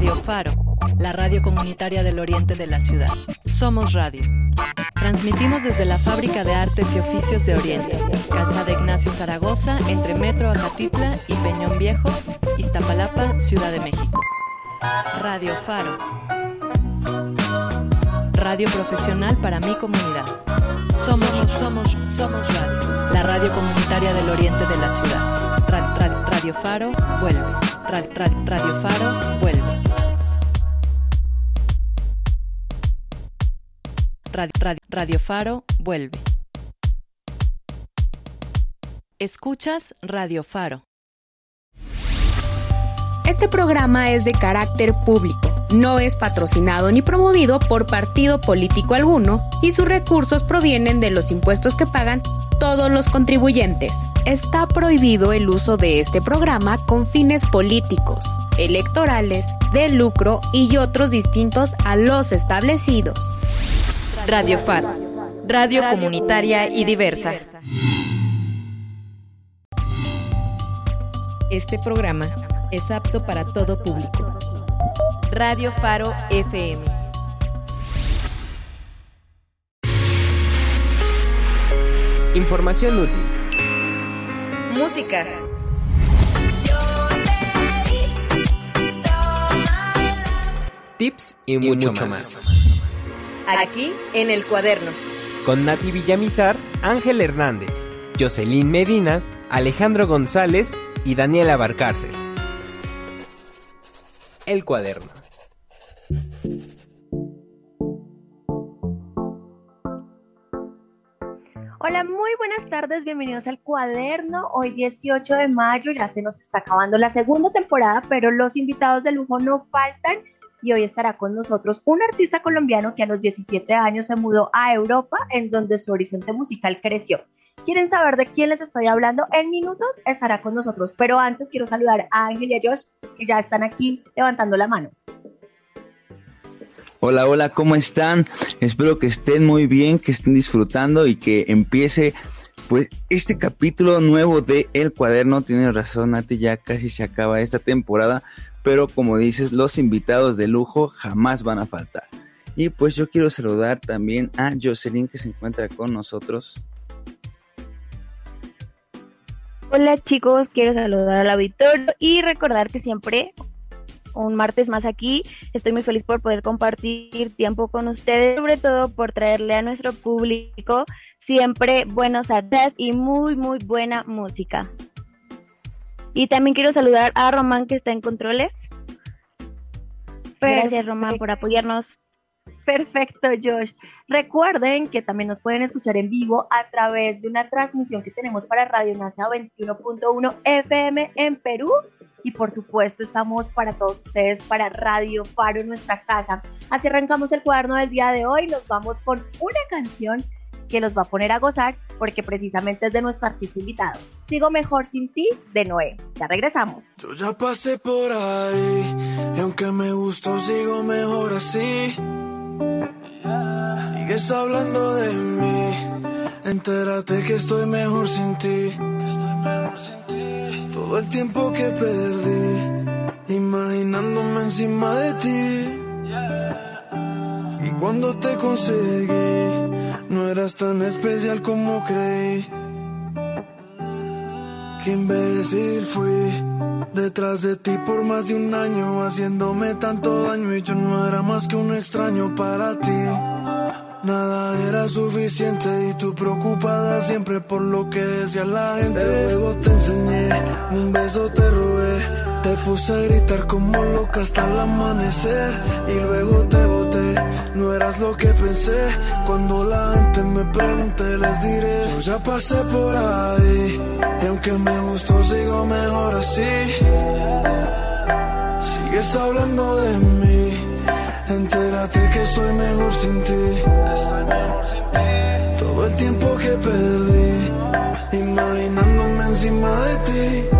Radio Faro, la radio comunitaria del oriente de la ciudad. Somos Radio. Transmitimos desde la Fábrica de Artes y Oficios de Oriente, Calzada Ignacio Zaragoza, entre Metro Acatitla y Peñón Viejo, Iztapalapa, Ciudad de México. Radio Faro. Radio profesional para mi comunidad. Somos, somos, somos Radio, la radio comunitaria del oriente de la ciudad. Radio Faro vuelve. Radio Faro vuelve. Radio Faro vuelve. Escuchas Radio Faro. Este programa es de carácter público, no es patrocinado ni promovido por partido político alguno y sus recursos provienen de los impuestos que pagan todos los contribuyentes. Está prohibido el uso de este programa con fines políticos, electorales, de lucro y otros distintos a los establecidos. Radio FAR, radio comunitaria y diversa. Este programa es apto para todo público. Radio Faro FM. Información útil. Música. Tips y, mucho, más. Aquí en el cuaderno. Con Nati Villamizar, Ángel Hernández, Jocelyn Medina, Alejandro González y Daniela Barcárcel. El cuaderno. Hola, muy buenas tardes, bienvenidos al cuaderno. Hoy 18 de mayo, ya se nos está acabando la segunda temporada, pero los invitados de lujo no faltan y hoy estará con nosotros un artista colombiano que a los 17 años se mudó a Europa, en donde su horizonte musical creció. ¿Quieren saber de quién les estoy hablando? En minutos estará con nosotros, pero antes quiero saludar a Ángel y a Josh, que ya están aquí levantando la mano. Hola, hola, ¿cómo están? Espero que estén muy bien, que estén disfrutando y que empiece pues este capítulo nuevo de El Cuaderno. Tienes razón, Nati, ya casi se acaba esta temporada, pero como dices, los invitados de lujo jamás van a faltar. Y pues yo quiero saludar también a Jocelyn que se encuentra con nosotros. Hola chicos, quiero saludar al auditorio y recordar que siempre un martes más aquí. Estoy muy feliz por poder compartir tiempo con ustedes, sobre todo por traerle a nuestro público siempre buenos artes y muy, muy buena música. Y también quiero saludar a Román que está en controles. Gracias Román por apoyarnos. Perfecto, Josh. Recuerden que también nos pueden escuchar en vivo a través de una transmisión que tenemos para Radio NASA 21.1 FM en Perú y por supuesto estamos para todos ustedes, para Radio Faro en nuestra casa. Así arrancamos el cuaderno del día de hoy, nos vamos con una canción que los va a poner a gozar porque precisamente es de nuestro artista invitado. Sigo mejor sin ti de Noé. Ya regresamos. Yo ya pasé por ahí y aunque me gustó sigo mejor así. Sigues hablando de mí, entérate que estoy mejor sin ti. Todo el tiempo que perdí, imaginándome encima de ti. Cuando te conseguí no eras tan especial como creí. Qué imbécil fui. Detrás de ti por más de un año, haciéndome tanto daño y yo no era más que un extraño para ti. Nada era suficiente y tú preocupada siempre por lo que decía la gente. Luego te enseñé, un beso te robé, te puse a gritar como loca hasta el amanecer y luego te boté. No eras lo que pensé, cuando la gente me pregunte les diré. Yo ya pasé por ahí y aunque me gustó sigo mejor así. Sigues hablando de mí, entérate que estoy mejor sin ti. Todo el tiempo que perdí, imaginándome encima de ti.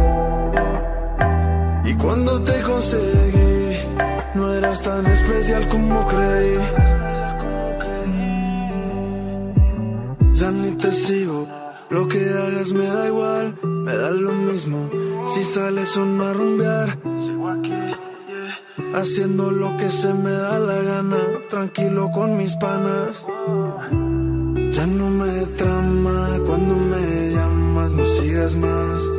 Cuando te conseguí, no eras tan especial como creí. Ya ni te sigo, lo que hagas me da igual, me da lo mismo. Si sales son a rumbear, sigo aquí, haciendo lo que se me da la gana, tranquilo con mis panas. Ya no me trama cuando me llamas, no sigas más.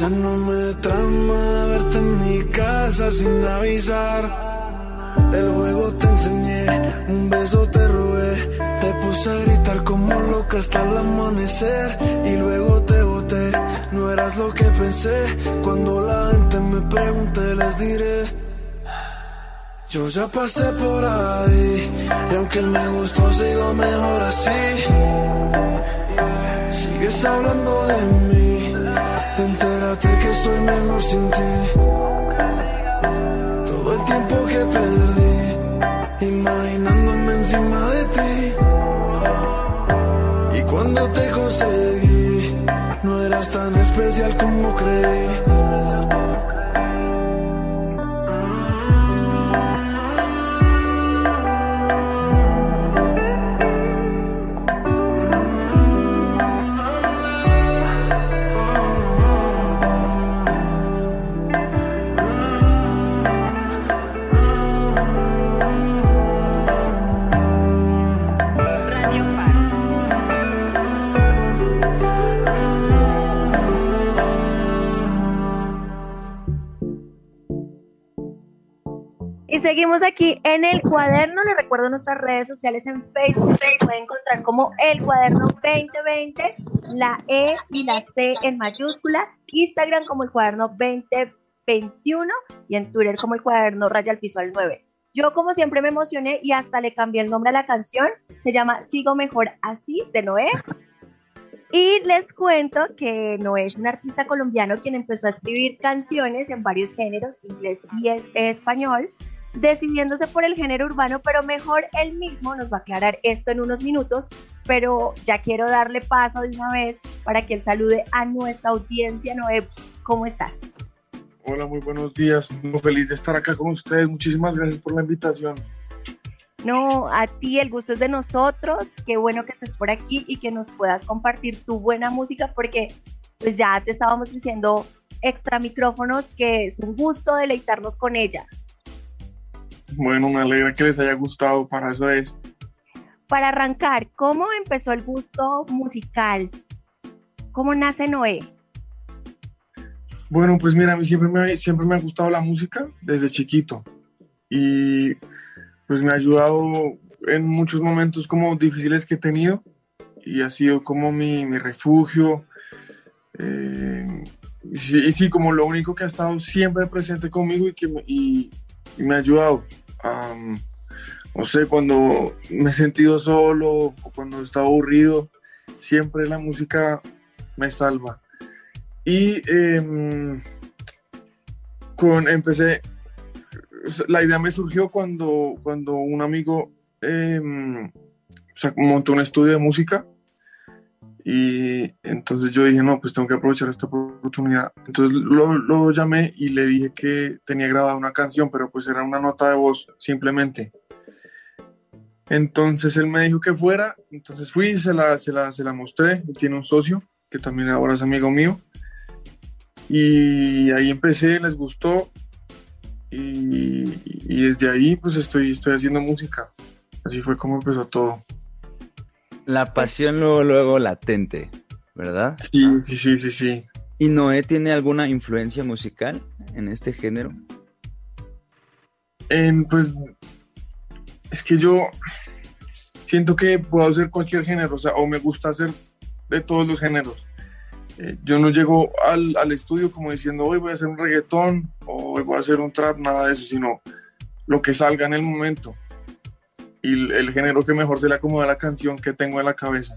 Ya no me trama verte en mi casa sin avisar. El juego te enseñé, un beso te robé, te puse a gritar como loca hasta el amanecer y luego te boté. No eras lo que pensé, cuando la gente me pregunte les diré. Yo ya pasé por ahí y aunque me gustó sigo mejor así. Sigues hablando de mí, que estoy mejor sin ti. Todo el tiempo que perdí, imaginándome encima de ti. Y cuando te conseguí, no eras tan especial como creí. Seguimos aquí en el cuaderno. Les recuerdo nuestras redes sociales en Facebook. pueden encontrar como el cuaderno 2020, la E y la C en mayúscula. Instagram como el cuaderno 2021 y en Twitter como el cuaderno raya al piso al 9. Yo como siempre me emocioné y hasta le cambié el nombre a la canción. Se llama Sigo Mejor Así de Noé. Y les cuento que Noé es un artista colombiano quien empezó a escribir canciones en varios géneros, inglés y español decidiéndose por el género urbano, pero mejor él mismo nos va a aclarar esto en unos minutos, pero ya quiero darle paso de una vez para que él salude a nuestra audiencia. Noé, ¿cómo estás? Hola, muy buenos días. Muy feliz de estar acá con ustedes. Muchísimas gracias por la invitación. No, a ti el gusto es de nosotros. Qué bueno que estés por aquí y que nos puedas compartir tu buena música porque pues ya te estábamos diciendo extra micrófonos que es un gusto deleitarnos con ella. Bueno, me alegra que les haya gustado, para eso es. Para arrancar, ¿cómo empezó el gusto musical? ¿Cómo nace Noé? Bueno, pues mira, a mí siempre me, siempre me ha gustado la música desde chiquito y pues me ha ayudado en muchos momentos como difíciles que he tenido y ha sido como mi, mi refugio eh, y, sí, como lo único que ha estado siempre presente conmigo y que y me ha ayudado no sé, cuando me he sentido solo o cuando estaba aburrido, siempre la música me salva. Y em, con, empecé, la idea me surgió cuando, cuando un amigo em, montó un estudio de música y entonces yo dije, no, pues tengo que aprovechar esta oportunidad. Entonces lo, lo, llamé y le dije que tenía grabada una canción, pero pues era una nota de voz simplemente. Entonces él me dijo que fuera, entonces fui, se la, se la, se la mostré. Él tiene un socio que también ahora es amigo mío. Y ahí empecé, les gustó. Y, y desde ahí pues estoy, estoy haciendo música. Así fue como empezó todo. La pasión luego, luego latente, ¿verdad? Sí, sí, sí, sí, sí. ¿Y Noé tiene alguna influencia musical en este género? En, pues, es que yo siento que puedo hacer cualquier género, o sea, o me gusta hacer de todos los géneros. Eh, yo no llego al, al, estudio como diciendo, hoy voy a hacer un reggaetón o hoy voy a hacer un trap, nada de eso, sino lo que salga en el momento y el género que mejor se le acomoda a la canción que tengo en la cabeza.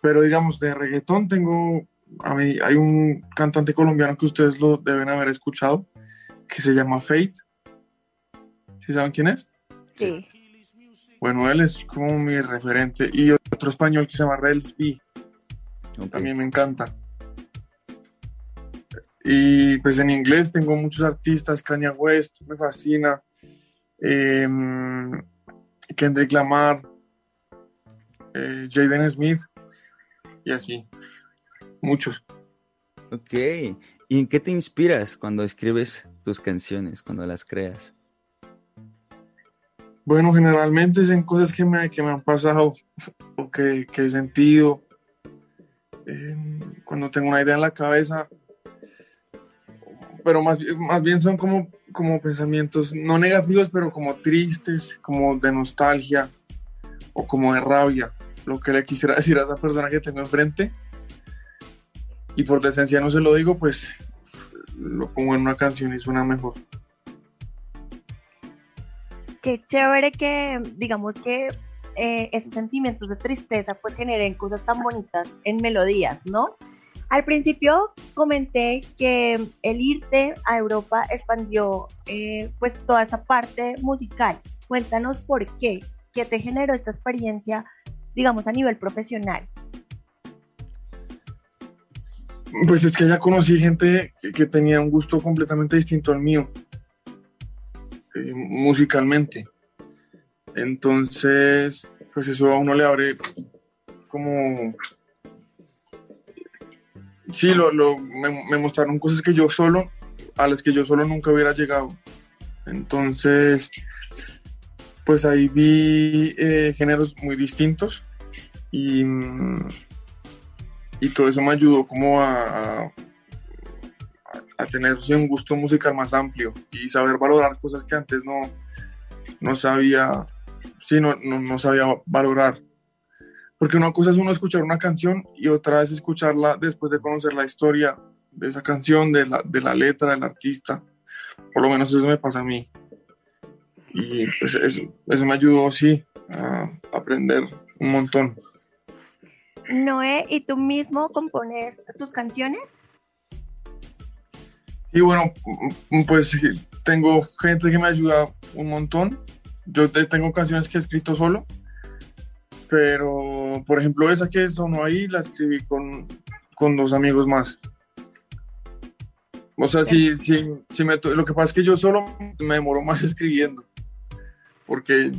Pero digamos, de reggaetón tengo, a mí, hay un cantante colombiano que ustedes lo deben haber escuchado, que se llama Fate. ¿Sí saben quién es? Sí. Bueno, él es como mi referente. Y otro español que se llama Rels B. También me encanta. Y pues en inglés tengo muchos artistas, Kanye West, me fascina. Eh, Kendrick Lamar, eh, Jaden Smith y así. Muchos. Ok. ¿Y en qué te inspiras cuando escribes tus canciones, cuando las creas? Bueno, generalmente es en cosas que me, que me han pasado o que, que he sentido. cuando tengo una idea en la cabeza, pero más, más bien son como, como pensamientos no negativos, pero como tristes, como de nostalgia o como de rabia, lo que le quisiera decir a esa persona que tengo enfrente. Y por decencia no se lo digo, pues lo pongo en una canción y suena mejor. Qué chévere que, digamos que eh, esos sentimientos de tristeza pues generen cosas tan bonitas en melodías, ¿no? Al principio comenté que el irte a Europa expandió eh, pues toda esta parte musical. Cuéntanos por qué, qué te generó esta experiencia, digamos, a nivel profesional. Pues es que ya conocí gente que, tenía un gusto completamente distinto al mío, eh, musicalmente. Entonces, pues eso a uno le abre como Sí, lo, me, mostraron cosas que yo solo, a las que yo solo nunca hubiera llegado. Entonces, pues ahí vi eh, géneros muy distintos y, y, todo eso me ayudó como a, a, tener un gusto musical más amplio y saber valorar cosas que antes no, no sabía, sí, no, no sabía valorar. Porque una cosa es uno escuchar una canción y otra es escucharla después de conocer la historia de esa canción, de la, de la letra del artista. Por lo menos eso me pasa a mí. Y pues eso, eso me ayudó, sí, a aprender un montón. Noé, ¿y tú mismo compones tus canciones? Sí, bueno, pues tengo gente que me ayuda un montón. Yo tengo canciones que he escrito solo pero, por ejemplo, esa que sonó ahí la escribí con, con dos amigos más. O sea, si, si, si me, lo que pasa es que yo solo me demoro más escribiendo, porque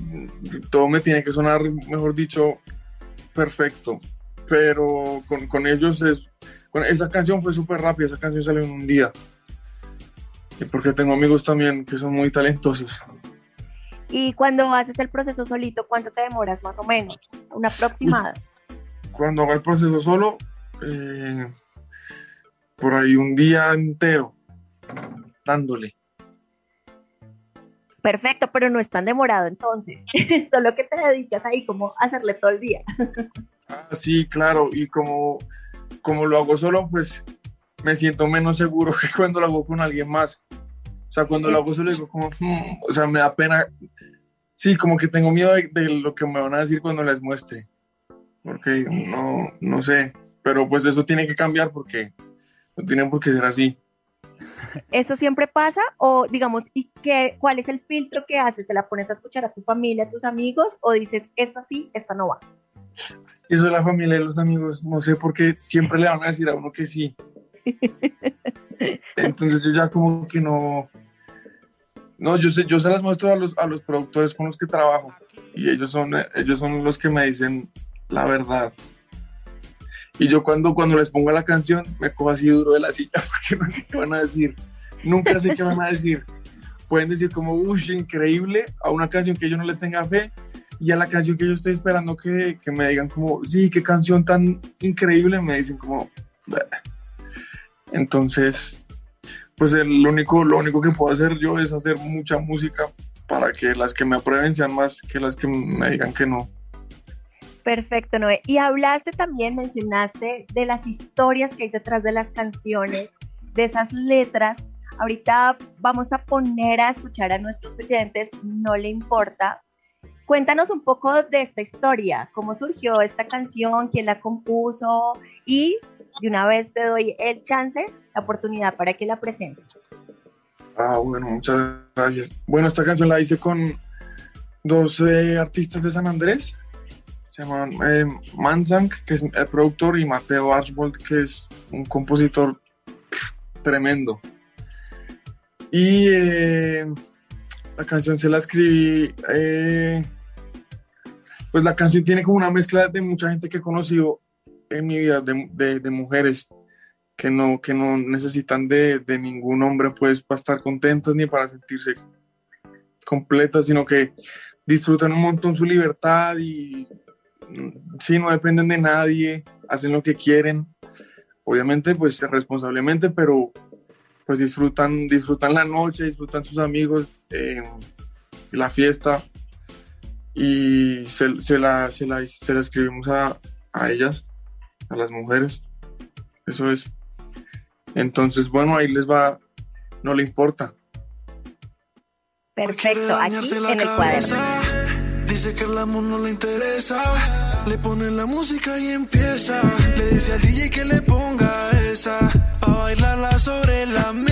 todo me tiene que sonar, mejor dicho, perfecto. Pero con, con ellos es, esa canción fue súper rápida, esa canción salió en un día. Y porque tengo amigos también que son muy talentosos. Y cuando haces el proceso solito, ¿cuánto te demoras más o menos? Una aproximada. Cuando hago el proceso solo, eh, por ahí un día entero, dándole. Perfecto, pero no es tan demorado entonces. Solo que te dedicas ahí como a hacerle todo el día. ah, sí, claro. Y como, como lo hago solo, pues me siento menos seguro que cuando lo hago con alguien más. O sea, cuando lo hago solo digo como, hmm", o sea, me da pena. Sí, como que tengo miedo de, lo que me van a decir cuando les muestre. Porque no, no sé. Pero pues eso tiene que cambiar porque no tiene por qué ser así. ¿Eso siempre pasa? O digamos, ¿y qué, cuál es el filtro que haces? ¿Se la pones a escuchar a tu familia, a tus amigos? ¿O dices, esta sí, esta no va? Eso de la familia y los amigos, no sé por qué siempre le van a decir a uno que sí. Entonces yo ya como que no, no, yo, sé, yo se las muestro a los, a los productores con los que trabajo y ellos son, ellos son los que me dicen la verdad. Y yo cuando, cuando les pongo la canción me cojo así duro de la silla porque no sé qué van a decir. Nunca sé qué van a decir. Pueden decir como, uff, increíble, a una canción que yo no le tenga fe y a la canción que yo estoy esperando que, que me digan como, sí, qué canción tan increíble, me dicen como, entonces, pues el único, lo único que puedo hacer yo es hacer mucha música para que las que me aprueben sean más que las que me digan que no. Perfecto, Noé. Y hablaste también, mencionaste de las historias que hay detrás de las canciones, de esas letras. Ahorita vamos a poner a escuchar a nuestros oyentes, no le importa. Cuéntanos un poco de esta historia, cómo surgió esta canción, quién la compuso y de una vez te doy el chance, la oportunidad para que la presentes. Ah, bueno, muchas gracias. Bueno, esta canción la hice con dos eh, artistas de San Andrés. Se llaman eh, Manzank, que es el productor, y Mateo Archbold, que es un compositor tremendo. Y eh, la canción se la escribí. pues la canción tiene como una mezcla de mucha gente que he conocido en mi vida de, de, mujeres que no, que no necesitan de, de ningún hombre pues para estar contentas ni para sentirse completas, sino que disfrutan un montón su libertad y mm, sí, no dependen de nadie, hacen lo que quieren, obviamente pues responsablemente, pero pues disfrutan, disfrutan la noche, disfrutan sus amigos, eh, la fiesta y se, se, la, se, la, se la escribimos a, a ellas, a las mujeres, eso es. Entonces, bueno, ahí les va, no le importa, Perfecto, aquí en el cuaderno. Dice que el amor no le interesa. Le pone la música y empieza. Le dice al DJ que le ponga esa. Pa' bailarla sobre la mesa.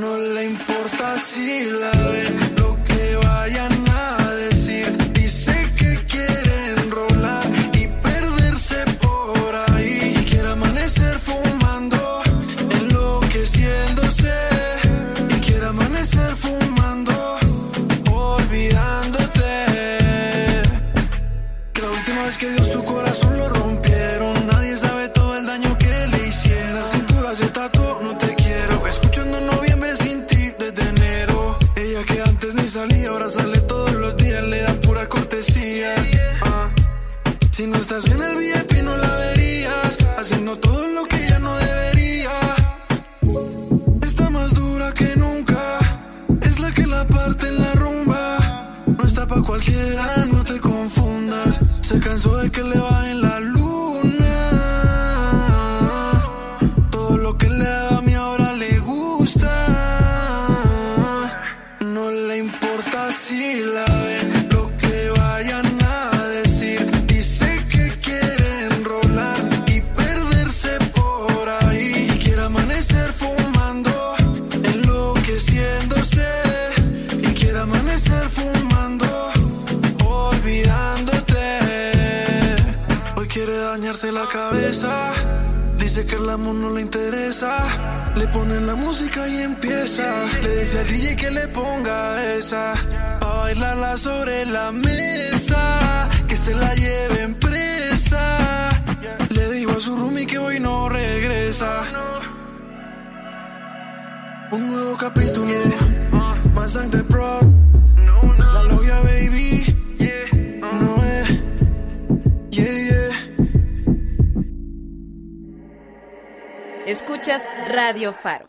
No le importa si la Estás en el Dice que el amor no le interesa. Le pone la música y empieza. Le dice al DJ que le ponga esa. Pa' bailarla sobre la mesa. Que se la lleven presa. Le dijo a su roomie que hoy no regresa. Un nuevo capítulo. Más de Pro. Ve Radio Faro.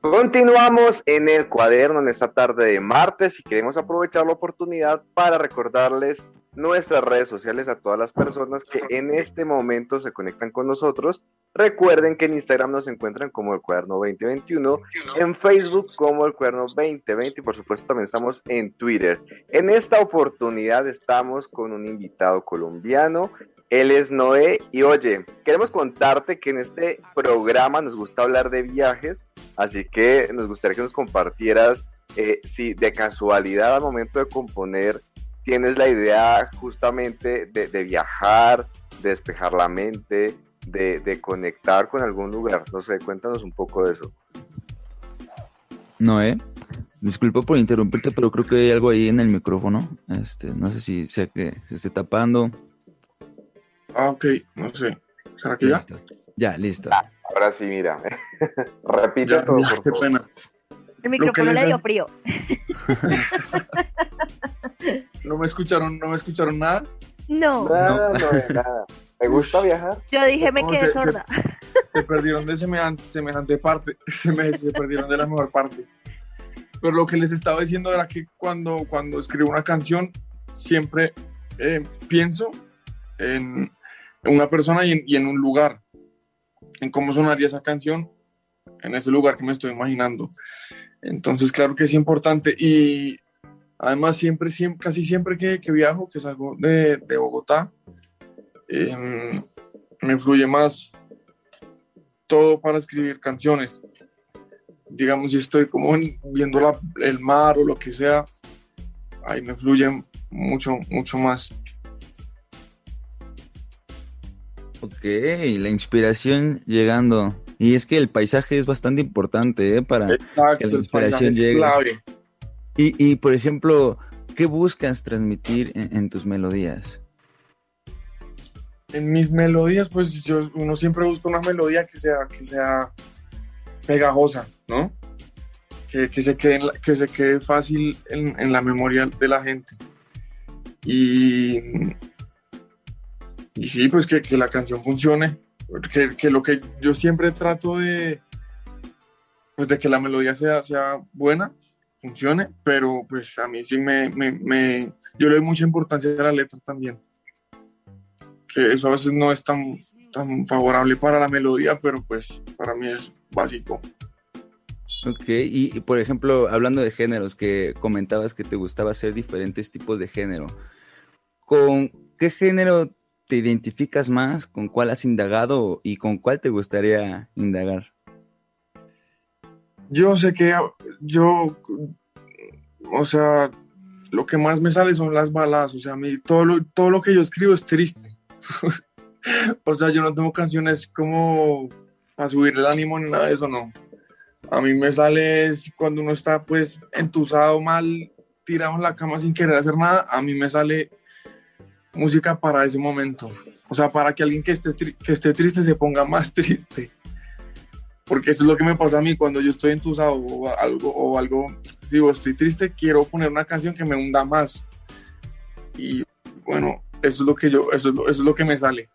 Continuamos en el cuaderno en esta tarde de martes y queremos aprovechar la oportunidad para recordarles nuestras redes sociales a todas las personas que en este momento se conectan con nosotros. Recuerden que en Instagram nos encuentran como el cuaderno 2021, en Facebook como el cuaderno 2020 y por supuesto también estamos en Twitter. En esta oportunidad estamos con un invitado colombiano él es Noé y oye, queremos contarte que en este programa nos gusta hablar de viajes, así que nos gustaría que nos compartieras eh, si de casualidad al momento de componer tienes la idea justamente de, viajar, de despejar la mente, de, conectar con algún lugar. No sé, cuéntanos un poco de eso. Noé, disculpa por interrumpirte, pero creo que hay algo ahí en el micrófono. Este, no sé si sea que se esté tapando Ah, ok, no sé. ¿Será que ya? Ya, listo. Ah, ahora sí, mira. Repite todo. qué pena. El micrófono le dio frío. ¿No me escucharon, no me escucharon nada? No. Nada, no, no nada. ¿Te gusta viajar? Yo dije, me quedé sorda. Se, perdieron de semejante, semejante parte. Se, me, se perdieron de la mejor parte. Pero lo que les estaba diciendo era que cuando, cuando escribo una canción, siempre eh, pienso en, una persona y en, un lugar, en cómo sonaría esa canción en ese lugar que me estoy imaginando. Entonces, claro que es importante y además siempre, siempre casi siempre que, viajo, que salgo de, de Bogotá, em, me fluye más todo para escribir canciones. Digamos, si estoy como viendo el mar o lo que sea, ahí me fluye mucho, mucho más. Ok, la inspiración llegando Y es que el paisaje es bastante importante ¿eh? para que la inspiración llegue. Y, y, por ejemplo, ¿qué buscas transmitir en, tus melodías? En mis melodías, pues yo, uno siempre busca una melodía que sea, que sea pegajosa, ¿no? Que, que se, quede, que se quede fácil en, en la memoria de la gente. Y, y sí, pues que, que la canción funcione que, lo que yo siempre trato de, pues de que la melodía sea, sea buena, funcione, pero pues a mí sí me, me, yo le doy mucha importancia a la letra también. Que eso a veces no es tan, tan favorable para la melodía, pero pues para mí es básico. Ok, y, y, por ejemplo, hablando de géneros, que comentabas que te gustaba hacer diferentes tipos de género, ¿con qué género te identificas más? ¿Con cuál has indagado y con cuál te gustaría indagar? Yo sé que yo, o sea, lo que más me sale son las balas, o sea, todo lo, todo lo que yo escribo es triste. o sea, yo no tengo canciones como para subir el ánimo ni nada de eso, no. A mí me sale cuando uno está pues entusado, mal, tirado en la cama sin querer hacer nada, a mí me sale música para ese momento. O sea, para que alguien que esté, que esté triste se ponga más triste. Porque eso es lo que me pasa a mí cuando yo estoy entusado o algo, o algo, si estoy triste, quiero poner una canción que me hunda más. Y bueno, eso es lo que yo, eso es lo, eso es lo que me sale.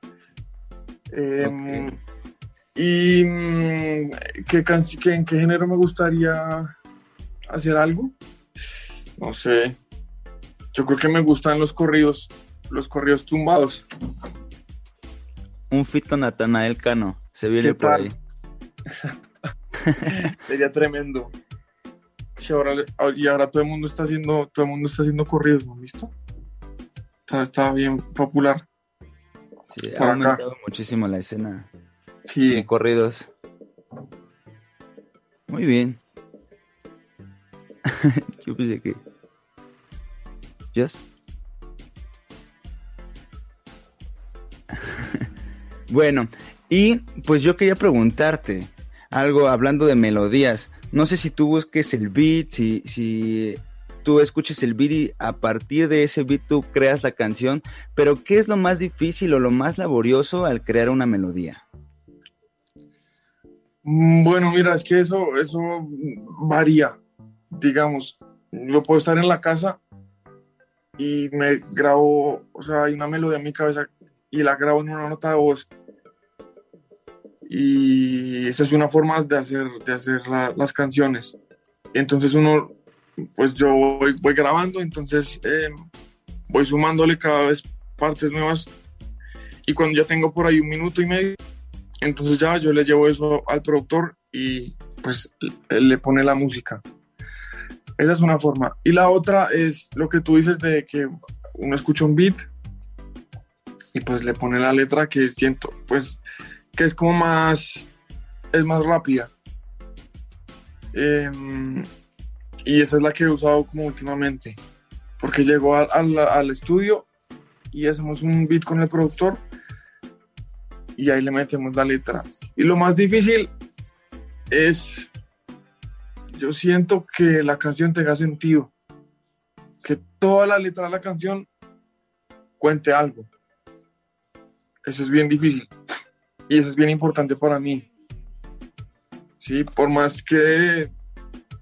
Em, y mm, ¿qué, qué, ¿en qué género me gustaría hacer algo? No sé. Yo creo que me gustan los corridos los corridos tumbados. Un fit con Natanael Cano, se viene por ahí. Sería tremendo. Y ahora, todo el mundo está haciendo, todo el mundo está haciendo corridos, ¿no visto? Está, bien popular. Sí, ha aumentado muchísimo la escena. Sí. corridos. Muy bien. Yo pensé que. Just. Bueno, y pues yo quería preguntarte algo hablando de melodías. No sé si tú busques el beat, si, si tú escuches el beat y a partir de ese beat tú creas la canción, pero ¿qué es lo más difícil o lo más laborioso al crear una melodía? Mm, bueno, mira, es que eso, eso varía. Digamos, yo puedo estar en la casa y me grabo, o sea, hay una melodía en mi cabeza y la grabo en una nota de voz. Y esa es una forma de hacer, de hacer las canciones. Entonces uno, pues yo voy, grabando, entonces em, voy sumándole cada vez partes nuevas y cuando ya tengo por ahí un minuto y medio, entonces ya yo le llevo eso al productor y pues le pone la música. Esa es una forma. Y la otra es lo que tú dices de que uno escucha un beat y pues le pone la letra que siento, pues que es como más, es más rápida. Em, y esa es la que he usado como últimamente, porque llegó al, al estudio y hacemos un beat con el productor y ahí le metemos la letra. Y lo más difícil es, yo siento que la canción tenga sentido, que toda la letra de la canción cuente algo. Eso es bien difícil y eso es bien importante para mí. Sí, por más que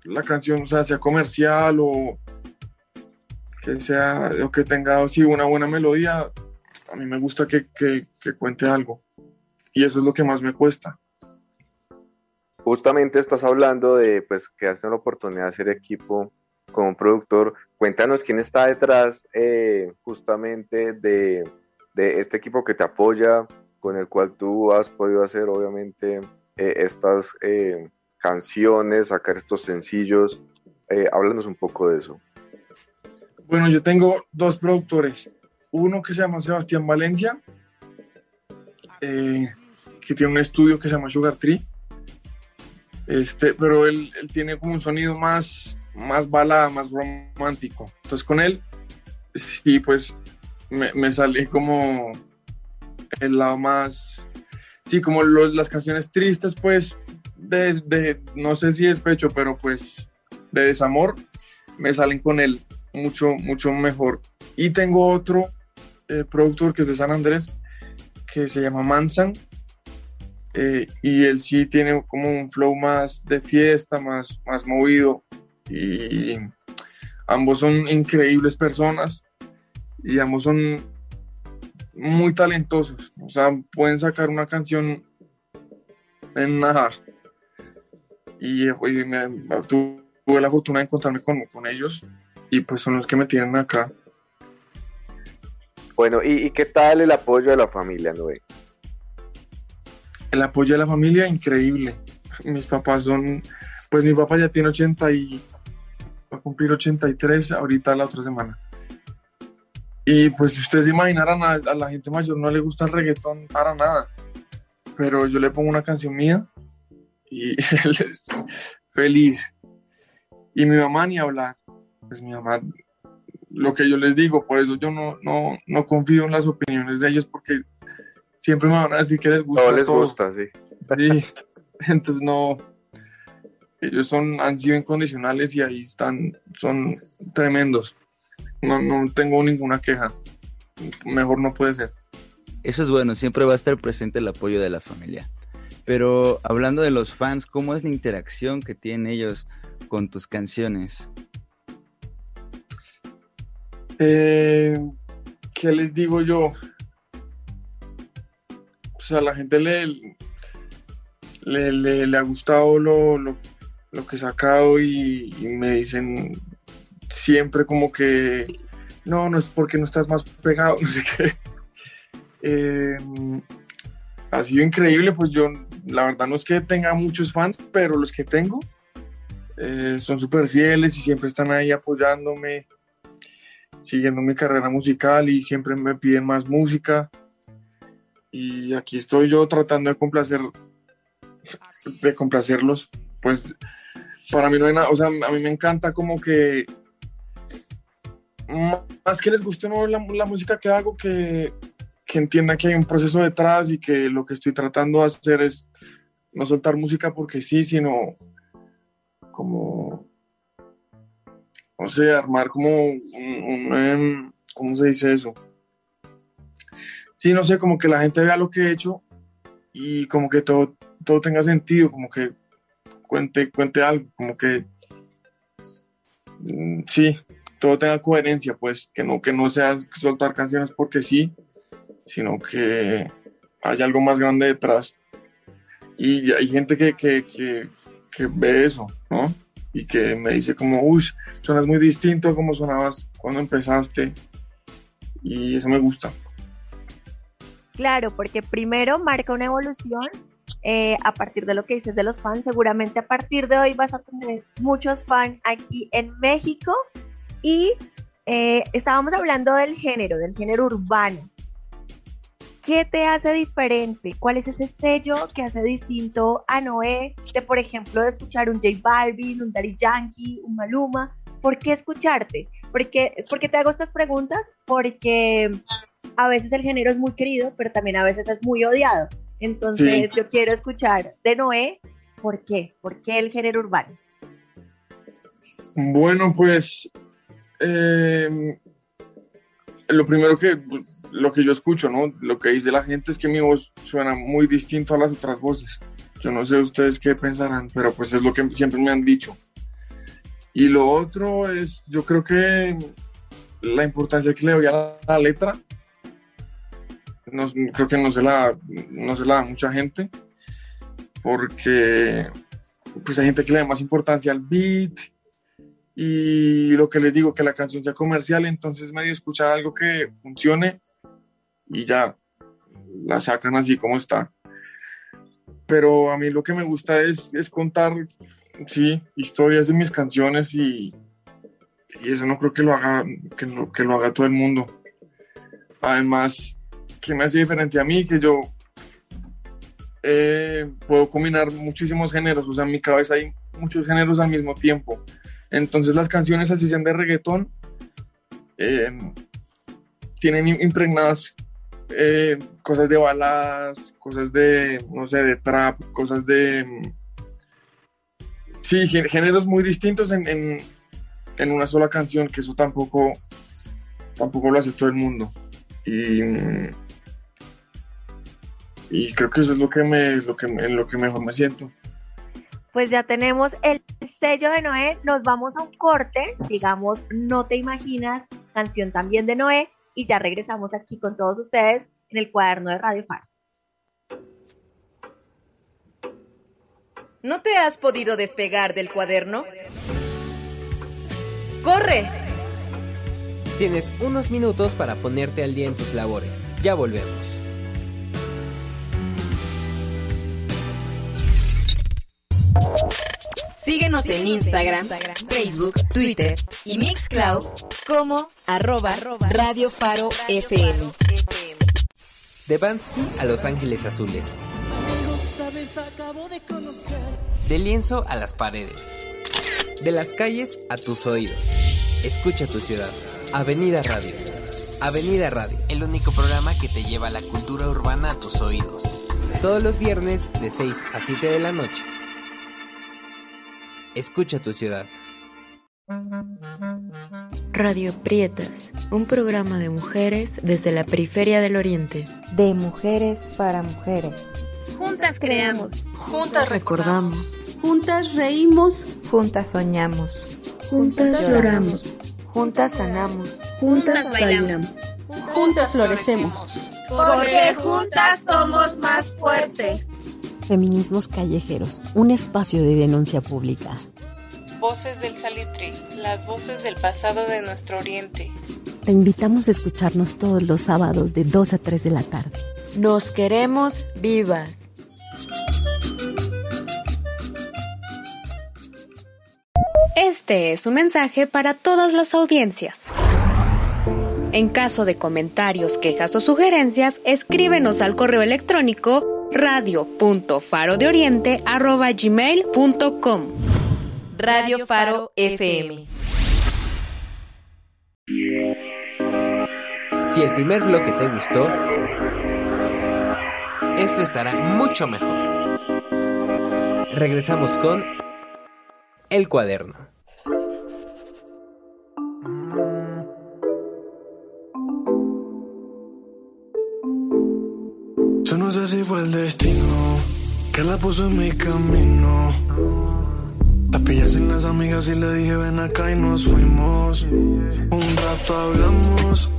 la canción sea, comercial o que sea que tenga así una buena melodía, a mí me gusta que, cuente algo. Y eso es lo que más me cuesta. Justamente estás hablando de pues que has tenido la oportunidad de hacer equipo con un productor. Cuéntanos quién está detrás eh, justamente de de este equipo que te apoya, con el cual tú has podido hacer obviamente eh, estas eh, canciones, sacar estos sencillos. Eh, háblanos un poco de eso. Bueno, yo tengo dos productores. Uno que se llama Sebastián Valencia, que tiene un estudio que se llama Sugar Tree. Este, pero él, tiene como un sonido más, más balada, más romántico. Entonces con él, sí, pues me, me salí como el lado más sí, como las canciones tristes, pues, de, no sé si despecho, pero pues de desamor, me salen con él mucho, mucho mejor. Y tengo otro eh, productor que es de San Andrés, que se llama Mansan, eh, y él sí tiene como un flow más de fiesta, más, más movido, y ambos son increíbles personas, y ambos son muy talentosos, o sea, pueden sacar una canción en nada. Y, me, tuve la fortuna de encontrarme con, con, ellos y pues son los que me tienen acá. Bueno, ¿y, qué tal el apoyo de la familia, Noé? El apoyo de la familia, increíble. Mis papás son, pues mi papá ya tiene 80 y va a cumplir 83 ahorita la otra semana. Y pues si ustedes se imaginaran, a, a, la gente mayor no le gusta el reggaetón para nada. Pero yo le pongo una canción mía y él es feliz. Y mi mamá ni hablar. Pues mi mamá, lo que yo les digo, por eso yo no, no, no confío en las opiniones de ellos porque siempre me van a decir que les gusta. No les gusta, sí. Sí, entonces no. Ellos son, han sido incondicionales y ahí están, son tremendos no, no tengo ninguna queja. Mejor no puede ser. Eso es bueno, siempre va a estar presente el apoyo de la familia. Pero hablando de los fans, ¿cómo es la interacción que tienen ellos con tus canciones? Eh, ¿Qué les digo yo? Pues a la gente le, le, le, ha gustado lo, lo, que he sacado y me dicen siempre como que, no, no es porque no estás más pegado, no sé qué. Em, ha sido increíble, pues yo, la verdad no es que tenga muchos fans, pero los que tengo eh, son súper fieles y siempre están ahí apoyándome, siguiendo mi carrera musical y siempre me piden más música. Y aquí estoy yo tratando de complacer, de complacerlos. Pues para mí no hay nada, o sea, a mí me encanta como que más que les guste o no la, música que hago, que, que entiendan que hay un proceso detrás y que lo que estoy tratando de hacer es no soltar música porque sí, sino como, o sea, armar como un, em, ¿cómo se dice eso? Sí, no sé, como que la gente vea lo que he hecho y como que todo, todo tenga sentido, como que cuente, cuente algo, como que mm, sí, todo tenga coherencia, pues, que no, que no sea soltar canciones porque sí, sino que haya algo más grande detrás. Y hay gente que, que, que, que ve eso, ¿no? Y que me dice como, uy, suenas muy distinto a como sonabas cuando empezaste. Y eso me gusta. Claro, porque primero marca una evolución eh, a partir de lo que dices de los fans. Seguramente a partir de hoy vas a tener muchos fans aquí en México y eh, estábamos hablando del género, del género urbano. ¿Qué te hace diferente? ¿Cuál es ese sello que hace distinto a Noé de, por ejemplo, de escuchar un J Balvin, un Daddy Yankee, un Maluma? ¿Por qué escucharte? ¿Por qué, te hago estas preguntas? Porque a veces el género es muy querido, pero también a veces es muy odiado. Entonces yo quiero escuchar de Noé, ¿por qué? ¿Por qué el género urbano? Bueno, pues eh, lo primero que lo que yo escucho, ¿no? Lo que dice la gente es que mi voz suena muy distinto a las otras voces. Yo no sé ustedes qué pensarán, pero pues es lo que siempre me han dicho. Y lo otro es, yo creo que la importancia que le doy a la, letra, no, creo que no se, la, no se la da mucha gente, porque pues hay gente que le da más importancia al beat y lo que les digo, que la canción sea comercial, entonces medio escuchar algo que funcione y ya la sacan así como está. Pero a mí lo que me gusta es, es contar, sí, historias de mis canciones y, y eso no creo que lo haga, que lo, que lo haga todo el mundo. Además, que me hace diferente a mí, que yo eh, puedo combinar muchísimos géneros, o sea, en mi cabeza hay muchos géneros al mismo tiempo. Entonces las canciones así sean de reggaetón, eh, tienen impregnadas eh, cosas de baladas, cosas de, no sé, de trap, cosas de... mm, Sí, gé- géneros muy distintos en, en- en una sola canción, que eso tampoco, tampoco lo hace todo el mundo. Y, mm, y creo que eso es lo que me, lo que, en lo que mejor me siento. Pues ya tenemos el sello de Noé, nos vamos a un corte, digamos, no te imaginas, canción también de Noé, y ya regresamos aquí con todos ustedes en el cuaderno de Radio Faro. ¿No te has podido despegar del cuaderno? ¡Corre! Tienes unos minutos para ponerte al día en tus labores. Ya volvemos. Síguenos en Instagram, Facebook, Twitter y Mixcloud como arroba Radio Faro FM. De Bansky a Los Ángeles Azules. De lienzo a las paredes. De las calles a tus oídos. Escucha tu ciudad. Avenida Radio. Avenida Radio, el único programa que te lleva la cultura urbana a tus oídos. Todos los viernes de 6 a 7 de la noche. Escucha tu ciudad. Radio Prietas, un programa de mujeres desde la periferia del Oriente. De mujeres para mujeres. Juntas creamos. Juntas recordamos. Juntas reímos. Juntas soñamos. Juntas lloramos. Juntas sanamos. Juntas bailamos. Juntas florecemos. Porque juntas somos más fuertes. Feminismos Callejeros, un espacio de denuncia pública. Voces del Salitre, las voces del pasado de nuestro oriente. Te invitamos a escucharnos todos los sábados de 2 a 3 de la tarde. Nos queremos vivas. Este es un mensaje para todas las audiencias. En caso de comentarios, quejas o sugerencias, escríbenos al correo electrónico radio.farodeoriente.gmail.com Radio Faro FM. Si el primer bloque te gustó, este estará mucho mejor. Regresamos con El cuaderno. Si fue el destino que la puso en mi camino. La pillé sin las amigas y le dije ven acá y nos fuimos. Un rato hablamos,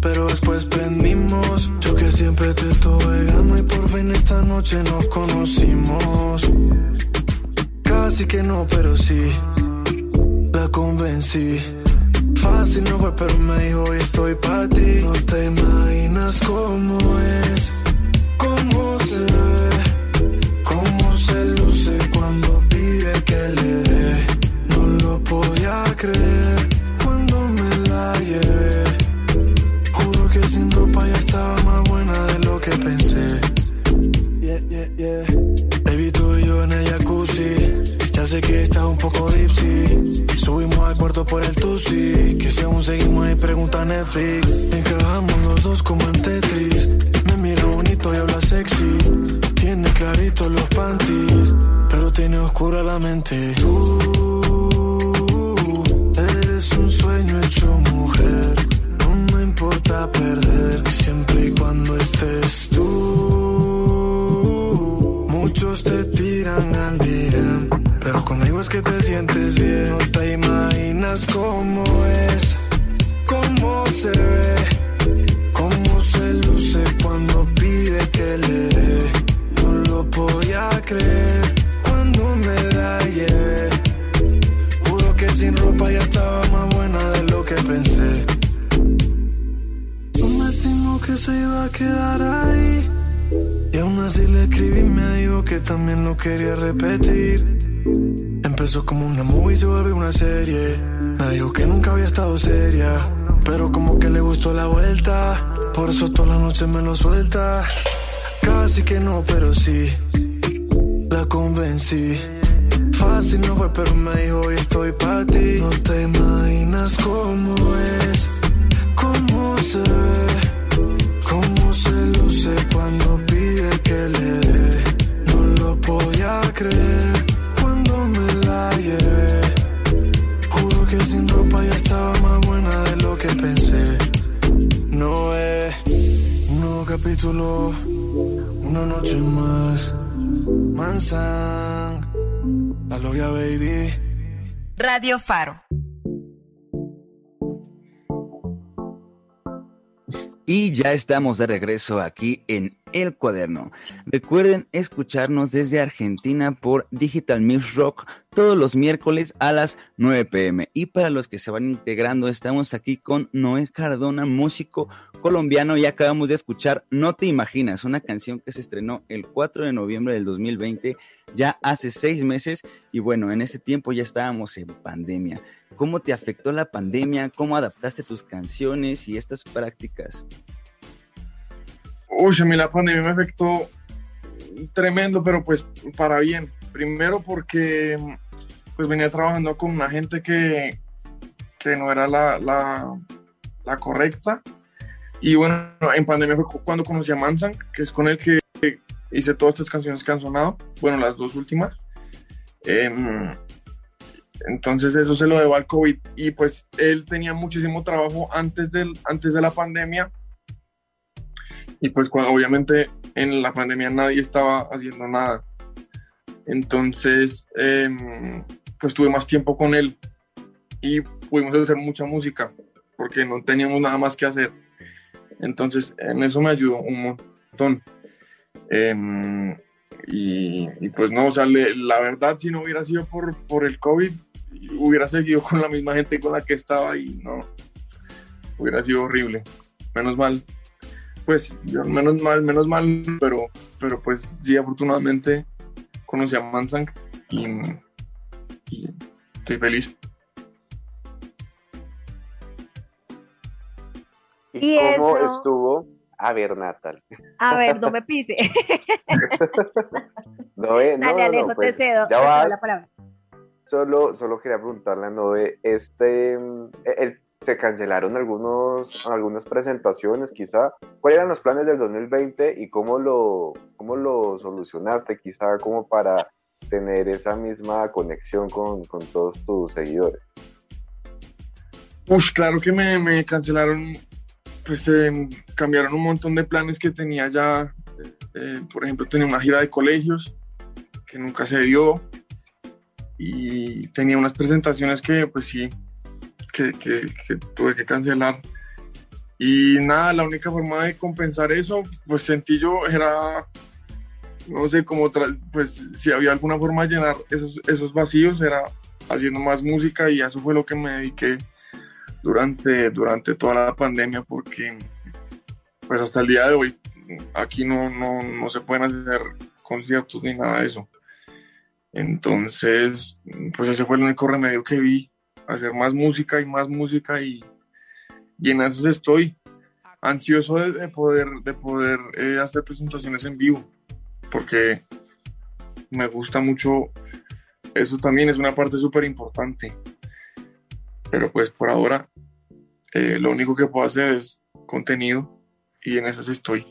pero después prendimos. Yo que siempre te tuve gano y por fin esta noche nos conocimos. Casi que no, pero sí, la convencí. Fácil no fue, pero me dijo hoy estoy para ti. No te imaginas cómo es, se ve, cómo se luce cuando pide que le dé. No lo podía creer cuando me la llevé. Juro que sin ropa ya estaba más buena de lo que pensé. Yeah, yeah, yeah. Baby, tú y yo en el jacuzzi. Ya sé que estás un poco dipsy. Subimos al cuarto por el tusi. Que si aún seguimos ahí, pregunta Netflix. Encajamos los dos como en Tetris. Me mira bonito y habla sexy. Oscura la mente. Tú eres un sueño hecho mujer. No me importa perder. Siempre y cuando estés tú. Muchos te tiran al día. Pero conmigo es que te sientes bien. No te imaginas cómo es, cómo se ve, también lo quería repetir. Empezó como una movie y se vuelve una serie. Me dijo que nunca había estado seria. Pero como que le gustó la vuelta. Por eso toda la noche me lo suelta. Casi que no, pero sí. La convencí. Fácil no fue, pero me dijo hoy estoy para ti. No te imaginas cómo es, cómo se ve, cómo se cuando pide que le dé. Podía creer cuando me la llevé. Juro que sin ropa ya estaba más buena de lo que pensé. No es un nuevo capítulo, una noche más. Mansang, la logia baby. Radio Faro. Y ya estamos de regreso aquí en El Cuaderno. Recuerden escucharnos desde Argentina por Digital Mix Rock todos los miércoles a las 9 pm. Y para los que se van integrando, estamos aquí con Noé Cardona, músico colombiano, y acabamos de escuchar No Te Imaginas, una canción que se estrenó el 4 de noviembre del 2020, ya hace seis meses. Y bueno, en ese tiempo ya estábamos en pandemia. ¿Cómo te afectó la pandemia? ¿Cómo adaptaste tus canciones y estas prácticas? Uy, a mí la pandemia me afectó tremendo, pero pues para bien. Primero porque pues venía trabajando con una gente que, que no era la, la, correcta. Y bueno, en pandemia fue cuando conocí a Mansan, que es con el que hice todas estas canciones que han sonado. Bueno, las dos últimas. Em, entonces eso se lo debo al COVID. Y pues él tenía muchísimo trabajo antes, del, antes de la pandemia. Y pues cuando, obviamente en la pandemia nadie estaba haciendo nada. Entonces, em, pues tuve más tiempo con él y pudimos hacer mucha música porque no teníamos nada más que hacer. Entonces, en eso me ayudó un montón. Em, y, pues no, o sea, la verdad, si no hubiera sido por, por el COVID, hubiera seguido con la misma gente con la que estaba y no, hubiera sido horrible. Menos mal, pues, yo, menos mal, menos mal, pero, pero pues sí, afortunadamente conocí a Mansang y, y estoy feliz. ¿Y, Y cómo eso- estuvo? A ver, Natal. A ver, no me pise. No, Dale, no, no, Alejo, pues, te cedo, ya te cedo vas. la palabra. Solo, solo quería preguntarle a Noé, este, mm, el- se cancelaron algunos, algunas presentaciones, quizá. ¿Cuáles eran los planes del 2020 y cómo lo, cómo lo solucionaste, quizá, como para tener esa misma conexión con, con todos tus seguidores? Ush, claro que me, me cancelaron, pues eh, cambiaron un montón de planes que tenía ya. eh, por ejemplo, tenía una gira de colegios que nunca se dio y tenía unas presentaciones que pues sí, que, que- tuve que cancelar. Y nada, la única forma de compensar eso, pues sentí yo era, no sé, como, pues si había alguna forma de llenar esos, esos vacíos, era haciendo más música y eso fue lo que me dediqué durante, durante toda la pandemia porque pues hasta el día de hoy aquí no, no, no se pueden hacer conciertos ni nada de eso. Entonces, pues ese fue el único remedio que vi, hacer más música y más música y, en eso estoy, ansioso de, de poder, de poder eh, hacer presentaciones en vivo, porque me gusta mucho, eso también es una parte súper importante pero pues por ahora eh, lo único que puedo hacer es contenido y en esas estoy.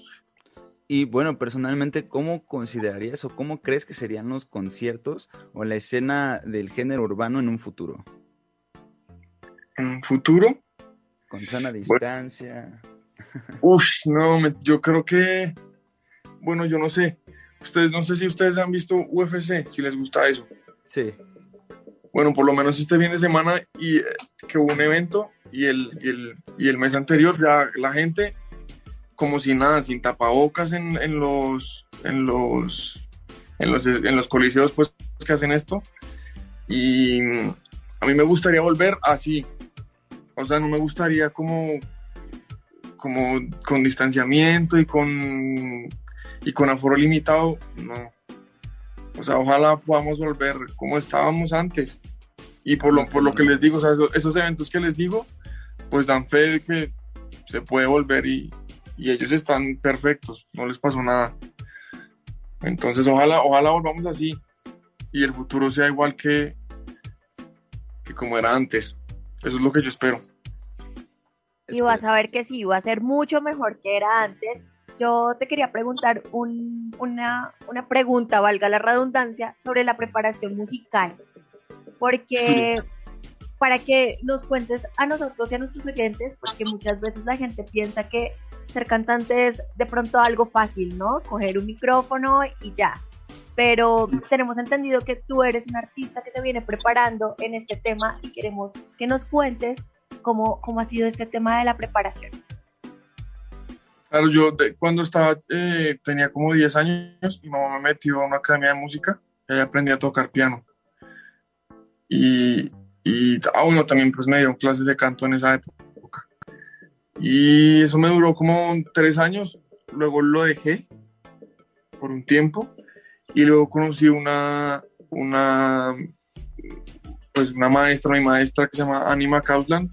Y bueno, personalmente, ¿cómo considerarías o cómo crees que serían los conciertos o la escena del género urbano en un futuro? ¿En un futuro? Con sana distancia. Uf, no, me- yo creo que, bueno, yo no sé, ustedes no sé si ustedes han visto UFC, si les gusta eso. Sí. Bueno, por lo menos este fin de semana y eh, que hubo un evento y el, y el, y el mes anterior ya la gente como si nada, sin tapabocas en, en los en los en los en los coliseos pues que hacen esto y a mí me gustaría volver así. O sea, no me gustaría como como con distanciamiento y con y con aforo limitado, no. O sea, ojalá podamos volver como estábamos antes. Y por lo, por lo que les digo, o sea, esos, esos eventos que les digo, pues dan fe de que se puede volver y, y ellos están perfectos, no les pasó nada. Entonces, ojalá, ojalá volvamos así y el futuro sea igual que, que como era antes. Eso es lo que yo espero. Y vas a ver que sí, va a ser mucho mejor que era antes, yo te quería preguntar una, una pregunta, valga la redundancia, sobre la preparación musical, porque para que nos cuentes a nosotros y a nuestros oyentes, porque muchas veces la gente piensa que ser cantante es de pronto algo fácil, ¿no? Coger un micrófono y ya. Pero tenemos entendido que tú eres un artista que se viene preparando en este tema y queremos que nos cuentes cómo, cómo ha sido este tema de la preparación. Claro, yo cuando estaba, eh, tenía como 10 años, mi mamá me metió a una academia de música y ahí aprendí a tocar piano. Y, y ah, bueno, también pues me dieron clases de canto en esa época. Y eso me duró como tres años, luego lo dejé por un tiempo y luego conocí una, una, pues una maestra, mi maestra que se llama Anima Kausland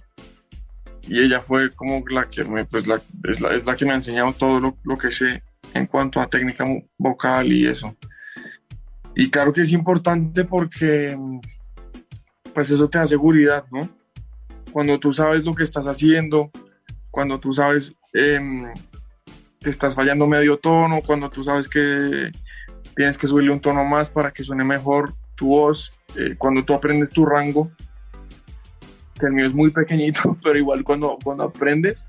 y ella fue como la que me, pues la, es, la, es la que me ha enseñado todo lo, lo que sé en cuanto a técnica vocal y eso. Y claro que es importante porque pues eso te da seguridad, ¿no? Cuando tú sabes lo que estás haciendo, cuando tú sabes em, que estás fallando medio tono, cuando tú sabes que tienes que subirle un tono más para que suene mejor tu voz, eh, cuando tú aprendes tu rango, que el mío es muy pequeñito, pero igual cuando, cuando aprendes,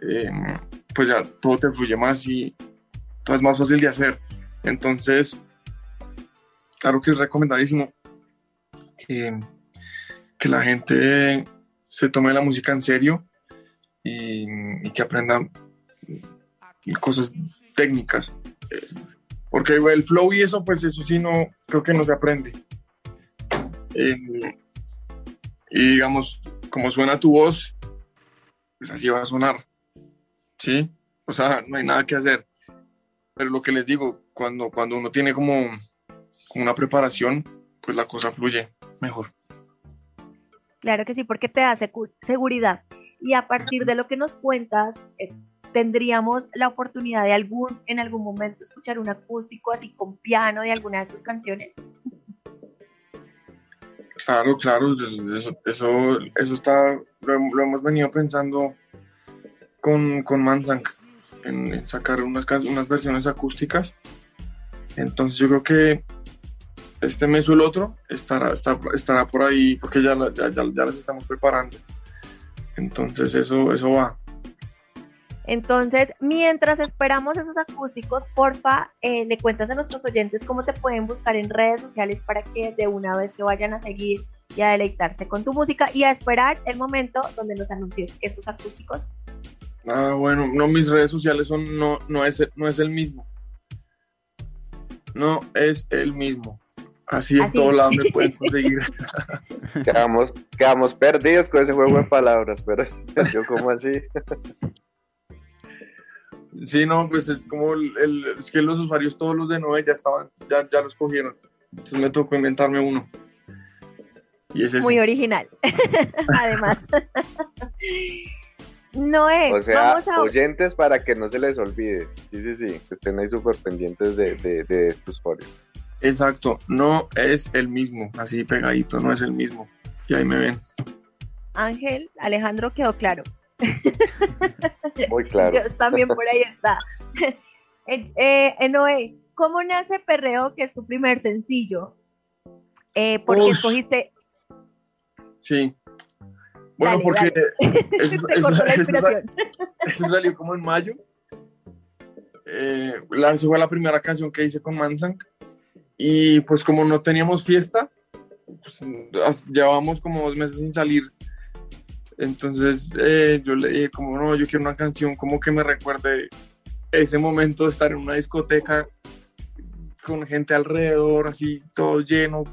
em, pues ya todo te fluye más y todo es más fácil de hacer. Entonces, claro que es recomendadísimo que la gente se tome la música en serio y, que aprendan cosas técnicas. Porque el flow y eso, pues eso sí no, creo que no se aprende. Eh, y digamos, como suena tu voz, pues así va a sonar. ¿Sí? O sea, no hay nada que hacer. Pero lo que les digo, cuando, cuando uno tiene como una preparación, pues la cosa fluye mejor. Claro que sí, porque te da seguridad. Y a partir de lo que nos cuentas, eh, tendríamos la oportunidad de algún, en algún momento escuchar un acústico así con piano de alguna de tus canciones. Claro, claro, eso, eso, está, lo, hemos venido pensando con, con Manzank, en, sacar unas, unas versiones acústicas. Entonces yo creo que este mes o el otro estará, estará por ahí porque ya, ya, ya, las estamos preparando. Entonces eso, eso va. Entonces, mientras esperamos esos acústicos, porfa, eh, le cuentas a nuestros oyentes cómo te pueden buscar en redes sociales para que de una vez te vayan a seguir y a deleitarse con tu música y a esperar el momento donde nos anuncies estos acústicos. Ah, bueno, no, mis redes sociales son, no, no, es, no es el mismo. No es el mismo. Así en todo lado me pueden conseguir. quedamos, quedamos perdidos con ese juego de palabras, pero yo como así. Sí, no, pues es como el, es que los usuarios, todos los de Noé ya estaban, ya, ya los cogieron. Entonces me tocó inventarme uno. Y ese Muy original, además. Noé, o sea, oyentes para que no se les olvide. Sí, sí, sí, que estén ahí súper pendientes de, de, de estos usuarios. Exacto, no es el mismo, así pegadito, no es el mismo. Y ahí me ven. Ángel, Alejandro quedó claro. Muy claro. Yo también por ahí está. eh, eh, Noé, ¿cómo nace Perreo, que es tu primer sencillo? Eh, ¿Por qué escogiste? Sí. Bueno, porque Eso, salió como en mayo. Eh, la, esa fue la primera canción que hice con Manzank y pues como no teníamos fiesta, pues, llevábamos como dos meses sin salir. Entonces eh, yo le dije como no, yo quiero una canción como que me recuerde ese momento de estar en una discoteca con gente alrededor, así todo lleno.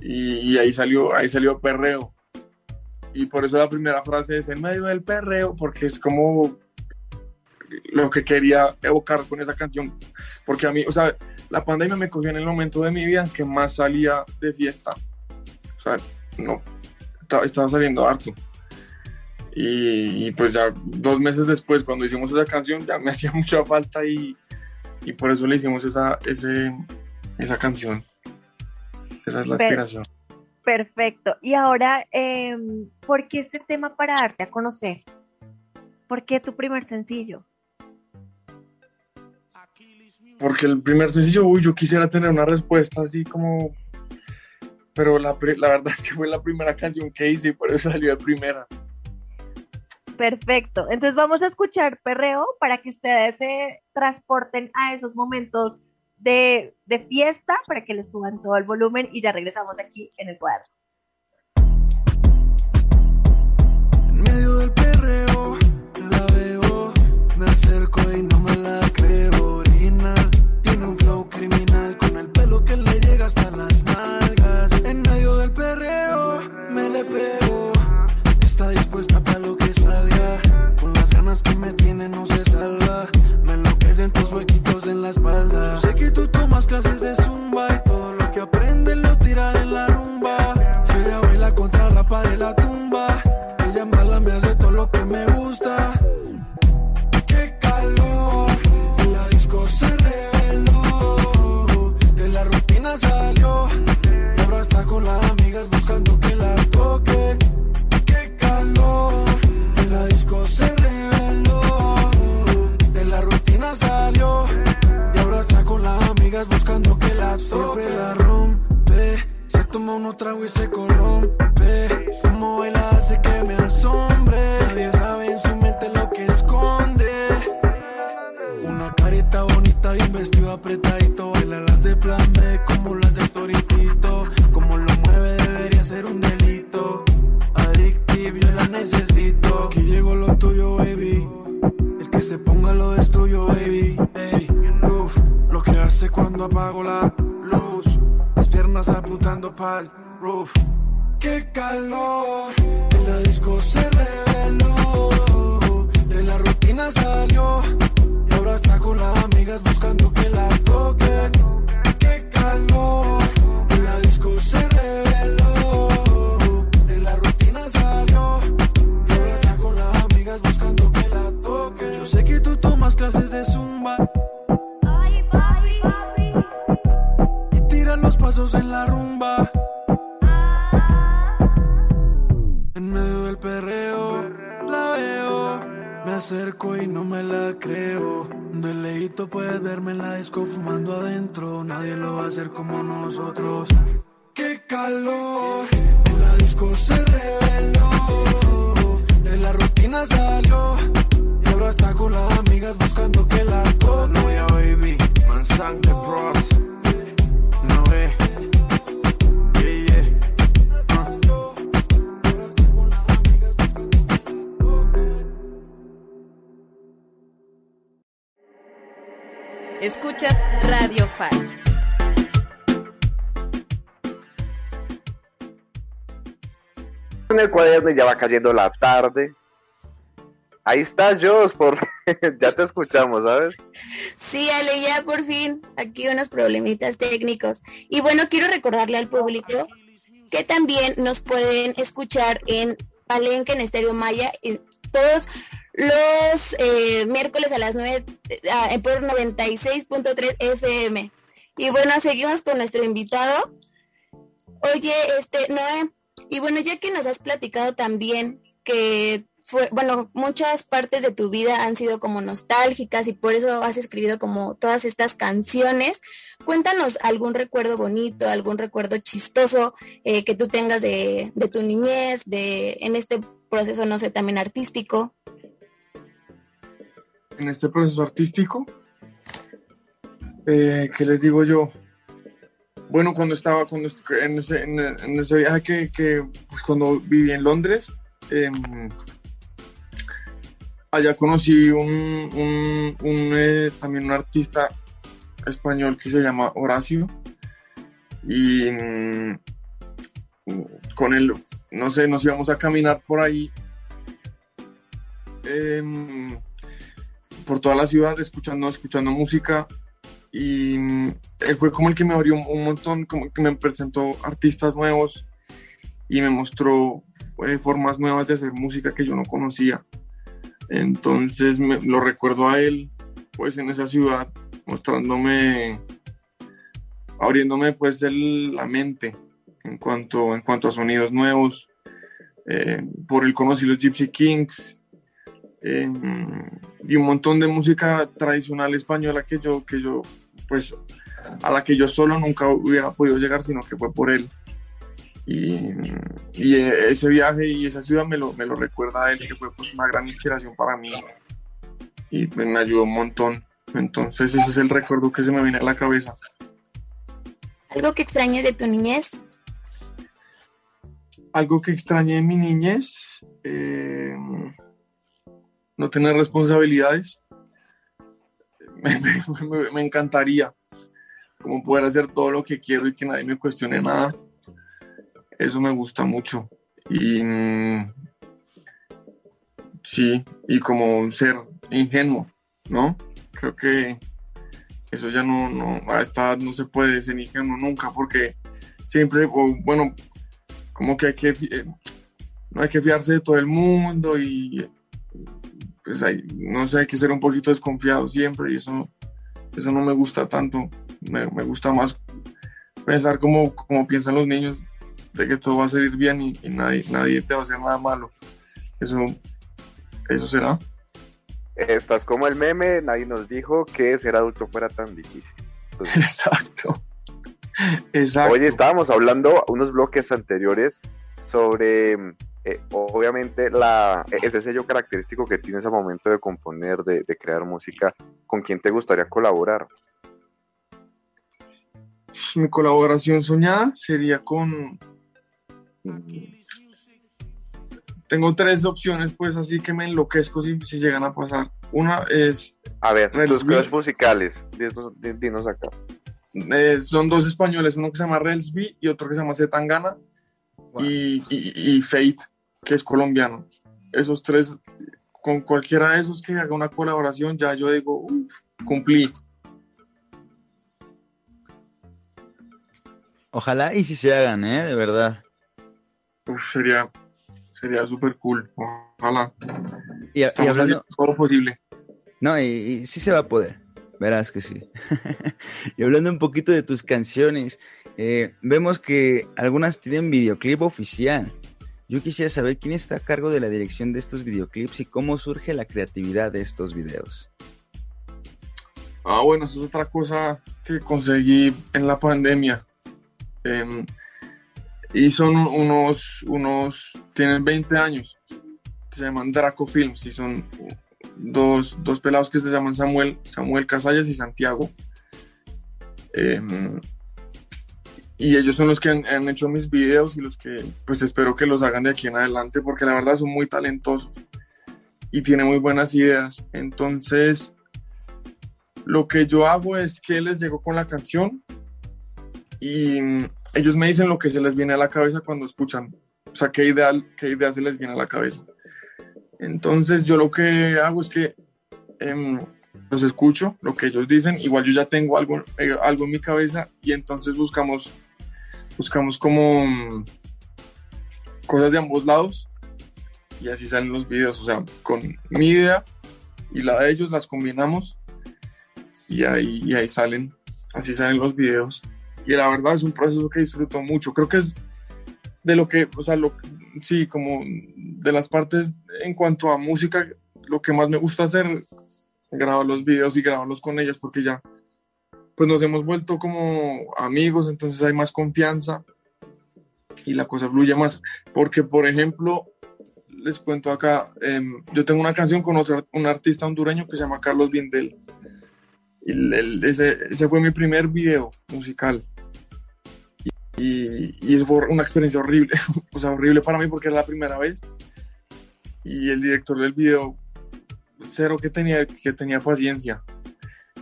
Y, ahí salió, ahí salió perreo. Y por eso la primera frase es en medio del perreo, porque es como lo que quería evocar con esa canción. Porque a mí, o sea, la pandemia me cogió en el momento de mi vida en que más salía de fiesta. O sea, no, estaba, saliendo harto. Y, pues ya dos meses después, cuando hicimos esa canción, ya me hacía mucha falta y, por eso le hicimos esa, ese, esa canción. Esa es la inspiración. Perfecto. Y ahora, eh, ¿por qué este tema para darte a conocer? ¿Por qué tu primer sencillo? Porque el primer sencillo, uy, yo quisiera tener una respuesta así como, pero la, la verdad es que fue la primera canción que hice y por eso salió de primera. Perfecto. Entonces vamos a escuchar Perreo para que ustedes se transporten a esos momentos de, de fiesta, para que les suban todo el volumen y ya regresamos aquí en el cuadro. En medio del perreo, la veo, me acerco y no me la creo. Escuchas Radio Far. En el cuaderno y ya va cayendo la tarde. Ahí está Jos, por ya te escuchamos, ¿sabes? Sí, Ale, ya por fin, aquí unos problemitas técnicos. Y bueno, quiero recordarle al público que también nos pueden escuchar en Palenque, en Estéreo Maya, y todos los eh, miércoles a las 9 eh, por 96.3 FM. Y bueno, seguimos con nuestro invitado. Oye, este, Noé, y bueno, ya que nos has platicado también que fue, bueno, muchas partes de tu vida han sido como nostálgicas y por eso has escrito como todas estas canciones. Cuéntanos algún recuerdo bonito, algún recuerdo chistoso eh, que tú tengas de, de, tu niñez, de en este proceso, no sé, también artístico. En este proceso artístico, eh, ¿qué les digo yo? Bueno, cuando estaba cuando en, ese, en, ese, viaje que, que pues cuando viví en Londres, eh, allá conocí un, un, un eh, también un artista español que se llama Horacio y mm, con él, no sé, nos íbamos a caminar por ahí eh, por toda la ciudad escuchando, escuchando música y mm, él fue como el que me abrió un montón, como que me presentó artistas nuevos y me mostró eh, formas nuevas de hacer música que yo no conocía. Entonces me, lo recuerdo a él, pues en esa ciudad, mostrándome, abriéndome pues la mente en cuanto, en cuanto a sonidos nuevos. Eh, por él conocí los Gypsy Kings eh, y un montón de música tradicional española que yo, que yo pues a la que yo solo nunca hubiera podido llegar, sino que fue por él. Y, y ese viaje y esa ciudad me lo, me lo recuerda a él, que fue pues una gran inspiración para mí y pues, me ayudó un montón. Entonces ese es el recuerdo que se me viene a la cabeza. ¿Algo que extrañes de tu niñez? Algo que extrañé de mi niñez, eh, no tener responsabilidades. Me, me, encantaría como poder hacer todo lo que quiero y que nadie me cuestione nada. Eso me gusta mucho. Y mm, sí, y como ser ingenuo, ¿no? Creo que eso ya no, no, a esta edad no se puede ser ingenuo nunca porque siempre, o bueno, como que hay que, eh, no hay que fiarse de todo el mundo y pues hay, no sé, hay que ser un poquito desconfiado siempre y eso, eso no me gusta tanto, me, me gusta más pensar como, como piensan los niños de que todo va a salir bien y, y nadie, nadie te va a hacer nada malo. Eso, eso será. Estás como el meme, nadie nos dijo que ser adulto fuera tan difícil. Exacto. Exacto. Oye, estábamos hablando unos bloques anteriores sobre, eh, obviamente, la, ese sello característico que tienes al momento de componer, de, de crear música. ¿Con quién te gustaría colaborar? Mi colaboración soñada sería con tengo tres opciones, pues así que me enloquezco si, si llegan a pasar. Una es. A ver, tus crush musicales, dinos, dinos acá. Eh, son dos españoles, uno que se llama Relsby y otro que se llama Zetangana wow. y, y, y, Fate, que es colombiano. Esos tres, con cualquiera de esos que haga una colaboración, ya yo digo, uff, cumplí. Ojalá y si se hagan, ¿eh? De verdad. Uf, sería, sería súper cool. Ojalá. Y, y hablando... todo lo posible. No, y, y, sí se va a poder. Verás que sí. y hablando un poquito de tus canciones, eh, vemos que algunas tienen videoclip oficial. Yo quisiera saber quién está a cargo de la dirección de estos videoclips y cómo surge la creatividad de estos videos. Ah, bueno, eso es otra cosa que conseguí en la pandemia. Eh, y son unos, unos, tienen 20 años, se llaman Draco Films y son dos, dos pelados que se llaman Samuel, Samuel Casallas y Santiago. Eh, y ellos son los que han, han, hecho mis videos y los que pues espero que los hagan de aquí en adelante porque la verdad son muy talentosos y tienen muy buenas ideas. Entonces, lo que yo hago es que les llego con la canción y ellos me dicen lo que se les viene a la cabeza cuando escuchan, o sea, qué idea, qué idea se les viene a la cabeza. Entonces yo lo que hago es que eh, los escucho, lo que ellos dicen, igual yo ya tengo algo, eh, algo en mi cabeza y entonces buscamos, buscamos como um, cosas de ambos lados y así salen los videos, o sea, con mi idea y la de ellos las combinamos y ahí, y ahí salen, así salen los videos y la verdad es un proceso que disfruto mucho. Creo que es de lo que, o sea, lo, sí, como de las partes en cuanto a música, lo que más me gusta hacer, grabar los videos y grabarlos con ellas, porque ya, pues nos hemos vuelto como amigos, entonces hay más confianza y la cosa fluye más. Porque, por ejemplo, les cuento acá, eh, yo tengo una canción con otro, un artista hondureño que se llama Carlos Bindel. Y el, el, ese, ese fue mi primer video musical y, y fue una experiencia horrible, o sea, horrible para mí porque era la primera vez. Y el director del video, cero que tenía, que tenía paciencia.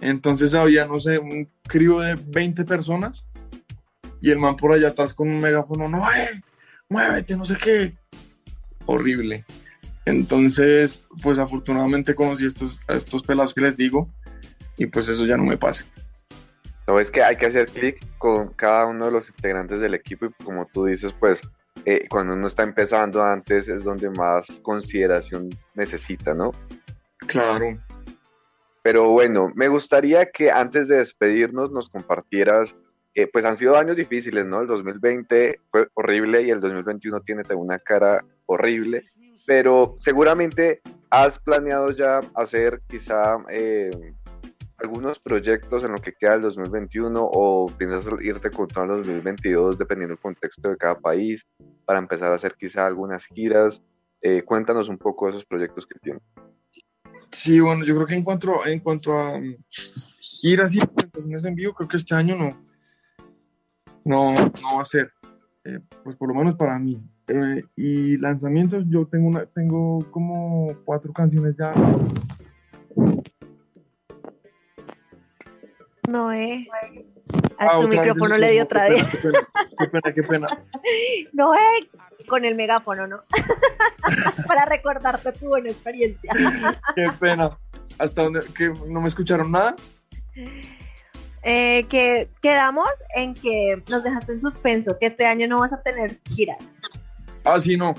Entonces había, no sé, un crío de 20 personas y el man por allá atrás con un megáfono, no, eh, muévete, no sé qué. Horrible. Entonces, pues afortunadamente conocí a estos, a estos pelados que les digo y pues eso ya no me pasa. No, es que hay que hacer clic con cada uno de los integrantes del equipo y como tú dices, pues eh, cuando uno está empezando antes es donde más consideración necesita, ¿no? Claro. Pero bueno, me gustaría que antes de despedirnos nos compartieras, eh, pues han sido años difíciles, ¿no? El 2020 fue horrible y el 2021 tiene una cara horrible, pero seguramente has planeado ya hacer quizá... Eh, algunos proyectos en lo que queda el 2021 o piensas irte con todo el 2022 dependiendo del contexto de cada país para empezar a hacer quizá algunas giras? Eh, cuéntanos un poco de esos proyectos que tienes. Sí, bueno, yo creo que en cuanto, en cuanto a mm, giras y presentaciones en vivo, creo que este año no, no, no va a ser, eh, pues por lo menos para mí. Eh, y lanzamientos, yo tengo, una, tengo como cuatro canciones ya. No, eh. A tu micrófono le di otra vez. Qué pena, qué pena. No, eh, con el megáfono, ¿no? Para recordarte tu buena experiencia. qué pena. ¿Hasta donde que no me escucharon nada? Eh, que quedamos en que nos dejaste en suspenso, que este año no vas a tener giras. Ah, sí, no.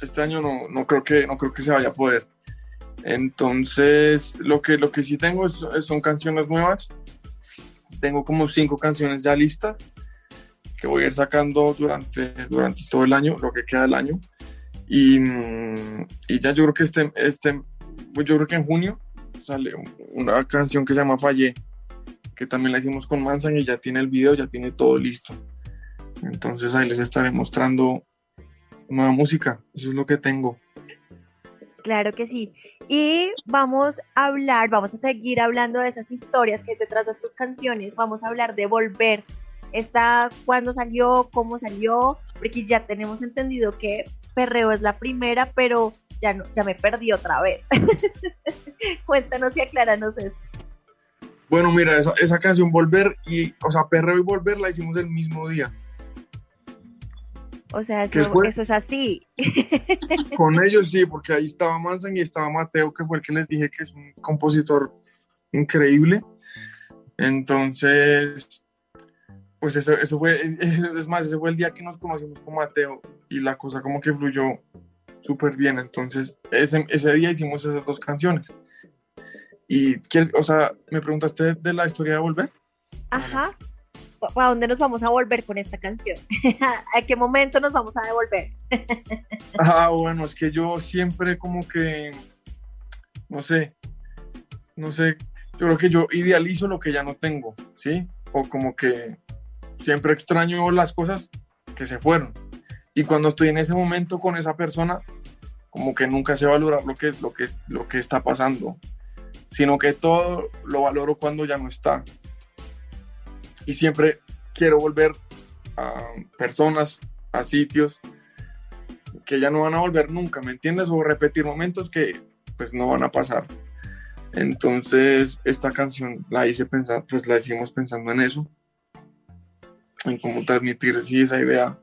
Este año no, no creo que no creo que se vaya a poder. Entonces, lo que, lo que sí tengo es, son canciones nuevas. Tengo como cinco canciones ya listas que voy a ir sacando durante, durante todo el año, lo que queda del año. Y, y ya yo creo que este, este, pues yo creo que en junio sale una canción que se llama Fallé, que también la hicimos con Mansan y ya tiene el video, ya tiene todo listo. Entonces ahí les estaré mostrando nueva música, eso es lo que tengo. Claro que sí. Y vamos a hablar, vamos a seguir hablando de esas historias que hay detrás de tus canciones. Vamos a hablar de Volver. Esta, cuándo salió, cómo salió, porque ya tenemos entendido que Perreo es la primera, pero ya, no, ya me perdí otra vez. Cuéntanos y acláranos esto. Bueno, mira, esa, esa canción Volver y, o sea, Perreo y Volver la hicimos el mismo día. O sea, eso, eso es así. Con ellos sí, porque ahí estaba Mansan y estaba Mateo, que fue el que les dije que es un compositor increíble. Entonces, pues eso, eso fue, es más, ese fue el día que nos conocimos con Mateo y la cosa como que fluyó súper bien. Entonces, ese, ese día hicimos esas dos canciones. Y, ¿quieres, o sea, me preguntaste de la historia de Volver? Ajá. ¿A dónde nos vamos a volver con esta canción? ¿A qué momento nos vamos a devolver? ah, bueno, es que yo siempre como que, no sé, no sé, yo creo que yo idealizo lo que ya no tengo, ¿sí? O como que siempre extraño las cosas que se fueron. Y cuando estoy en ese momento con esa persona, como que nunca sé valorar lo que, lo que, lo que está pasando, sino que todo lo valoro cuando ya no está y siempre quiero volver a personas, a sitios que ya no van a volver nunca, ¿me entiendes? O repetir momentos que pues no van a pasar. Entonces, esta canción la hice pensar, pues la hicimos pensando en eso, en cómo transmitir así esa idea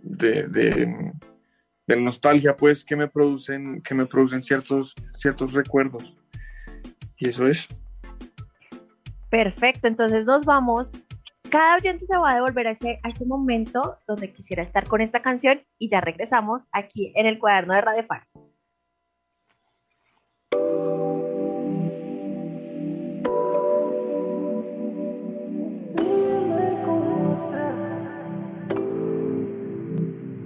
de, de, nostalgia, pues, que me producen, que me producen ciertos, ciertos recuerdos. Y eso es. Perfecto, entonces nos vamos cada oyente se va a devolver a ese, a ese momento donde quisiera estar con esta canción y ya regresamos aquí en el cuaderno de Radio Faro.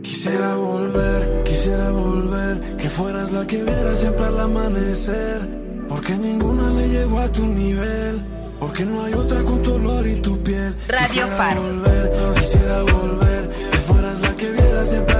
Quisiera volver, quisiera volver, que fueras la que viera siempre al amanecer, porque ninguna le llegó a tu nivel. Porque no hay otra con tu olor y tu piel. Radio Faro. Volver, quisiera volver, que fueras la que viera siempre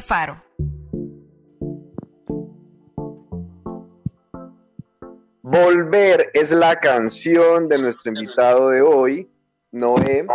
Faro. Volver es la canción de nuestro invitado de hoy, Noé.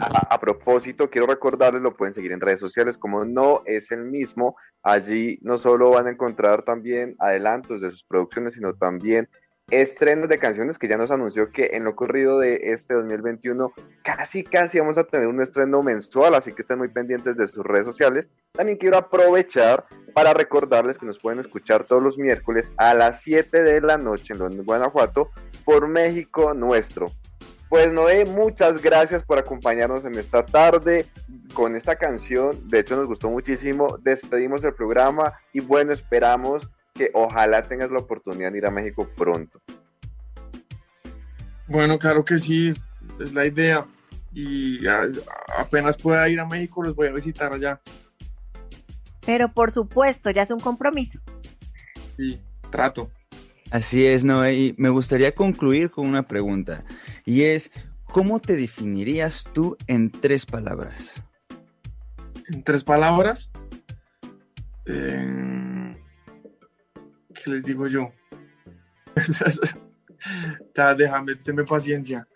A propósito, quiero recordarles, lo pueden seguir en redes sociales como No es el mismo. Allí no solo van a encontrar también adelantos de sus producciones, sino también estrenos de canciones que ya nos anunció que en lo corrido de este 2021 casi casi vamos a tener un estreno mensual, así que estén muy pendientes de sus redes sociales. También quiero aprovechar para recordarles que nos pueden escuchar todos los miércoles a las 7 de la noche en Guanajuato, por México Nuestro. Pues Noé, muchas gracias por acompañarnos en esta tarde con esta canción. De hecho, nos gustó muchísimo. Despedimos el programa y bueno, esperamos que ojalá tengas la oportunidad de ir a México pronto. Bueno, claro que sí, es la idea. Y a- apenas pueda ir a México, los voy a visitar allá. Pero por supuesto, ya es un compromiso. Sí, trato. Así es, Noé. Y me gustaría concluir con una pregunta. Y es, ¿cómo te definirías tú en tres palabras? En tres palabras, eh, ¿qué les digo yo? ya, déjame, tenme paciencia.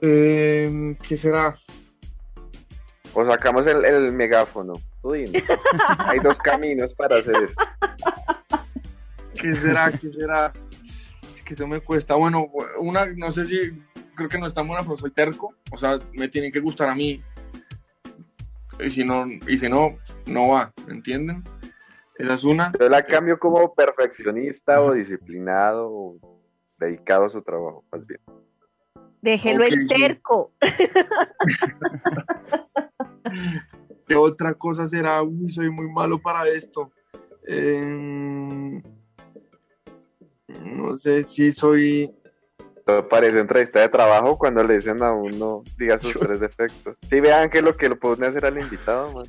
Eh, ¿Qué será? O sacamos el, el megáfono. Hay dos caminos para hacer esto. ¿Qué será? ¿Qué será? Es que eso me cuesta. Bueno, una, no sé si, creo que no está buena, pero soy terco. O sea, me tienen que gustar a mí. Y si no, y si no, no va, ¿me entienden? Esa es una. Yo la cambio como perfeccionista o disciplinado o dedicado a su trabajo, más bien. Déjelo Ok, el sí. terco. ¿Qué otra cosa será? Uy, soy muy malo para esto. Eh, no sé si soy. Parece entrevista de trabajo cuando le dicen a uno, diga sus tres defectos. Sí, vean que lo que lo pone hacer al invitado, man.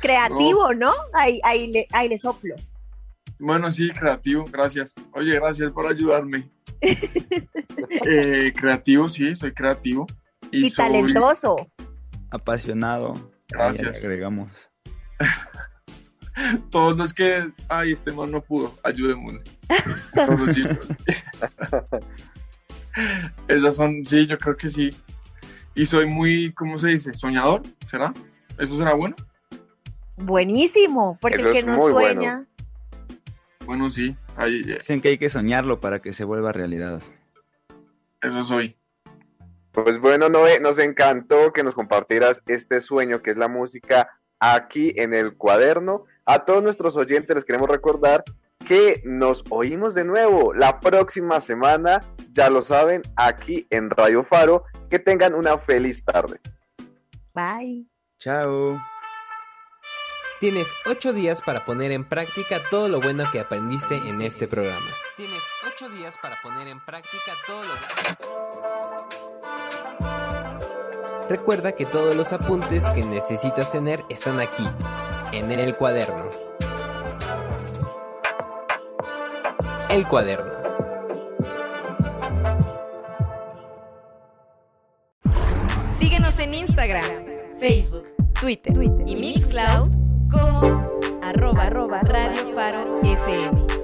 Creativo, ¿no? Ahí, ahí, le, ahí le soplo. Bueno, sí, creativo, gracias. Oye, gracias por ayudarme. Eh, creativo, sí, soy creativo. Y, soy- talentoso. Apasionado. Gracias. agregamos. Todos los que. Ay, este man no pudo, ayudémosle. Todos los chicos. Esas son, sí, yo creo que sí. Y soy muy, ¿cómo se dice? ¿Soñador? ¿Será? ¿Eso será bueno? Buenísimo, porque Eso el que no muy bueno. sueña. Bueno, sí. Ahí, eh, Dicen que hay que soñarlo para que se vuelva realidad. Eso soy. Pues bueno, Noé, nos encantó que nos compartieras este sueño que es la música aquí en el cuaderno. A todos nuestros oyentes les queremos recordar que nos oímos de nuevo la próxima semana, ya lo saben, aquí en Radio Faro. Que tengan una feliz tarde. Bye. Chao. Tienes ocho días para poner en práctica todo lo bueno que aprendiste en este programa. Tienes ocho días para poner en práctica todo lo Recuerda que todos los apuntes que necesitas tener están aquí, en el cuaderno. El cuaderno. Síguenos en Instagram, Facebook, Twitter, y Mixcloud como arroba, Radio Faro FM.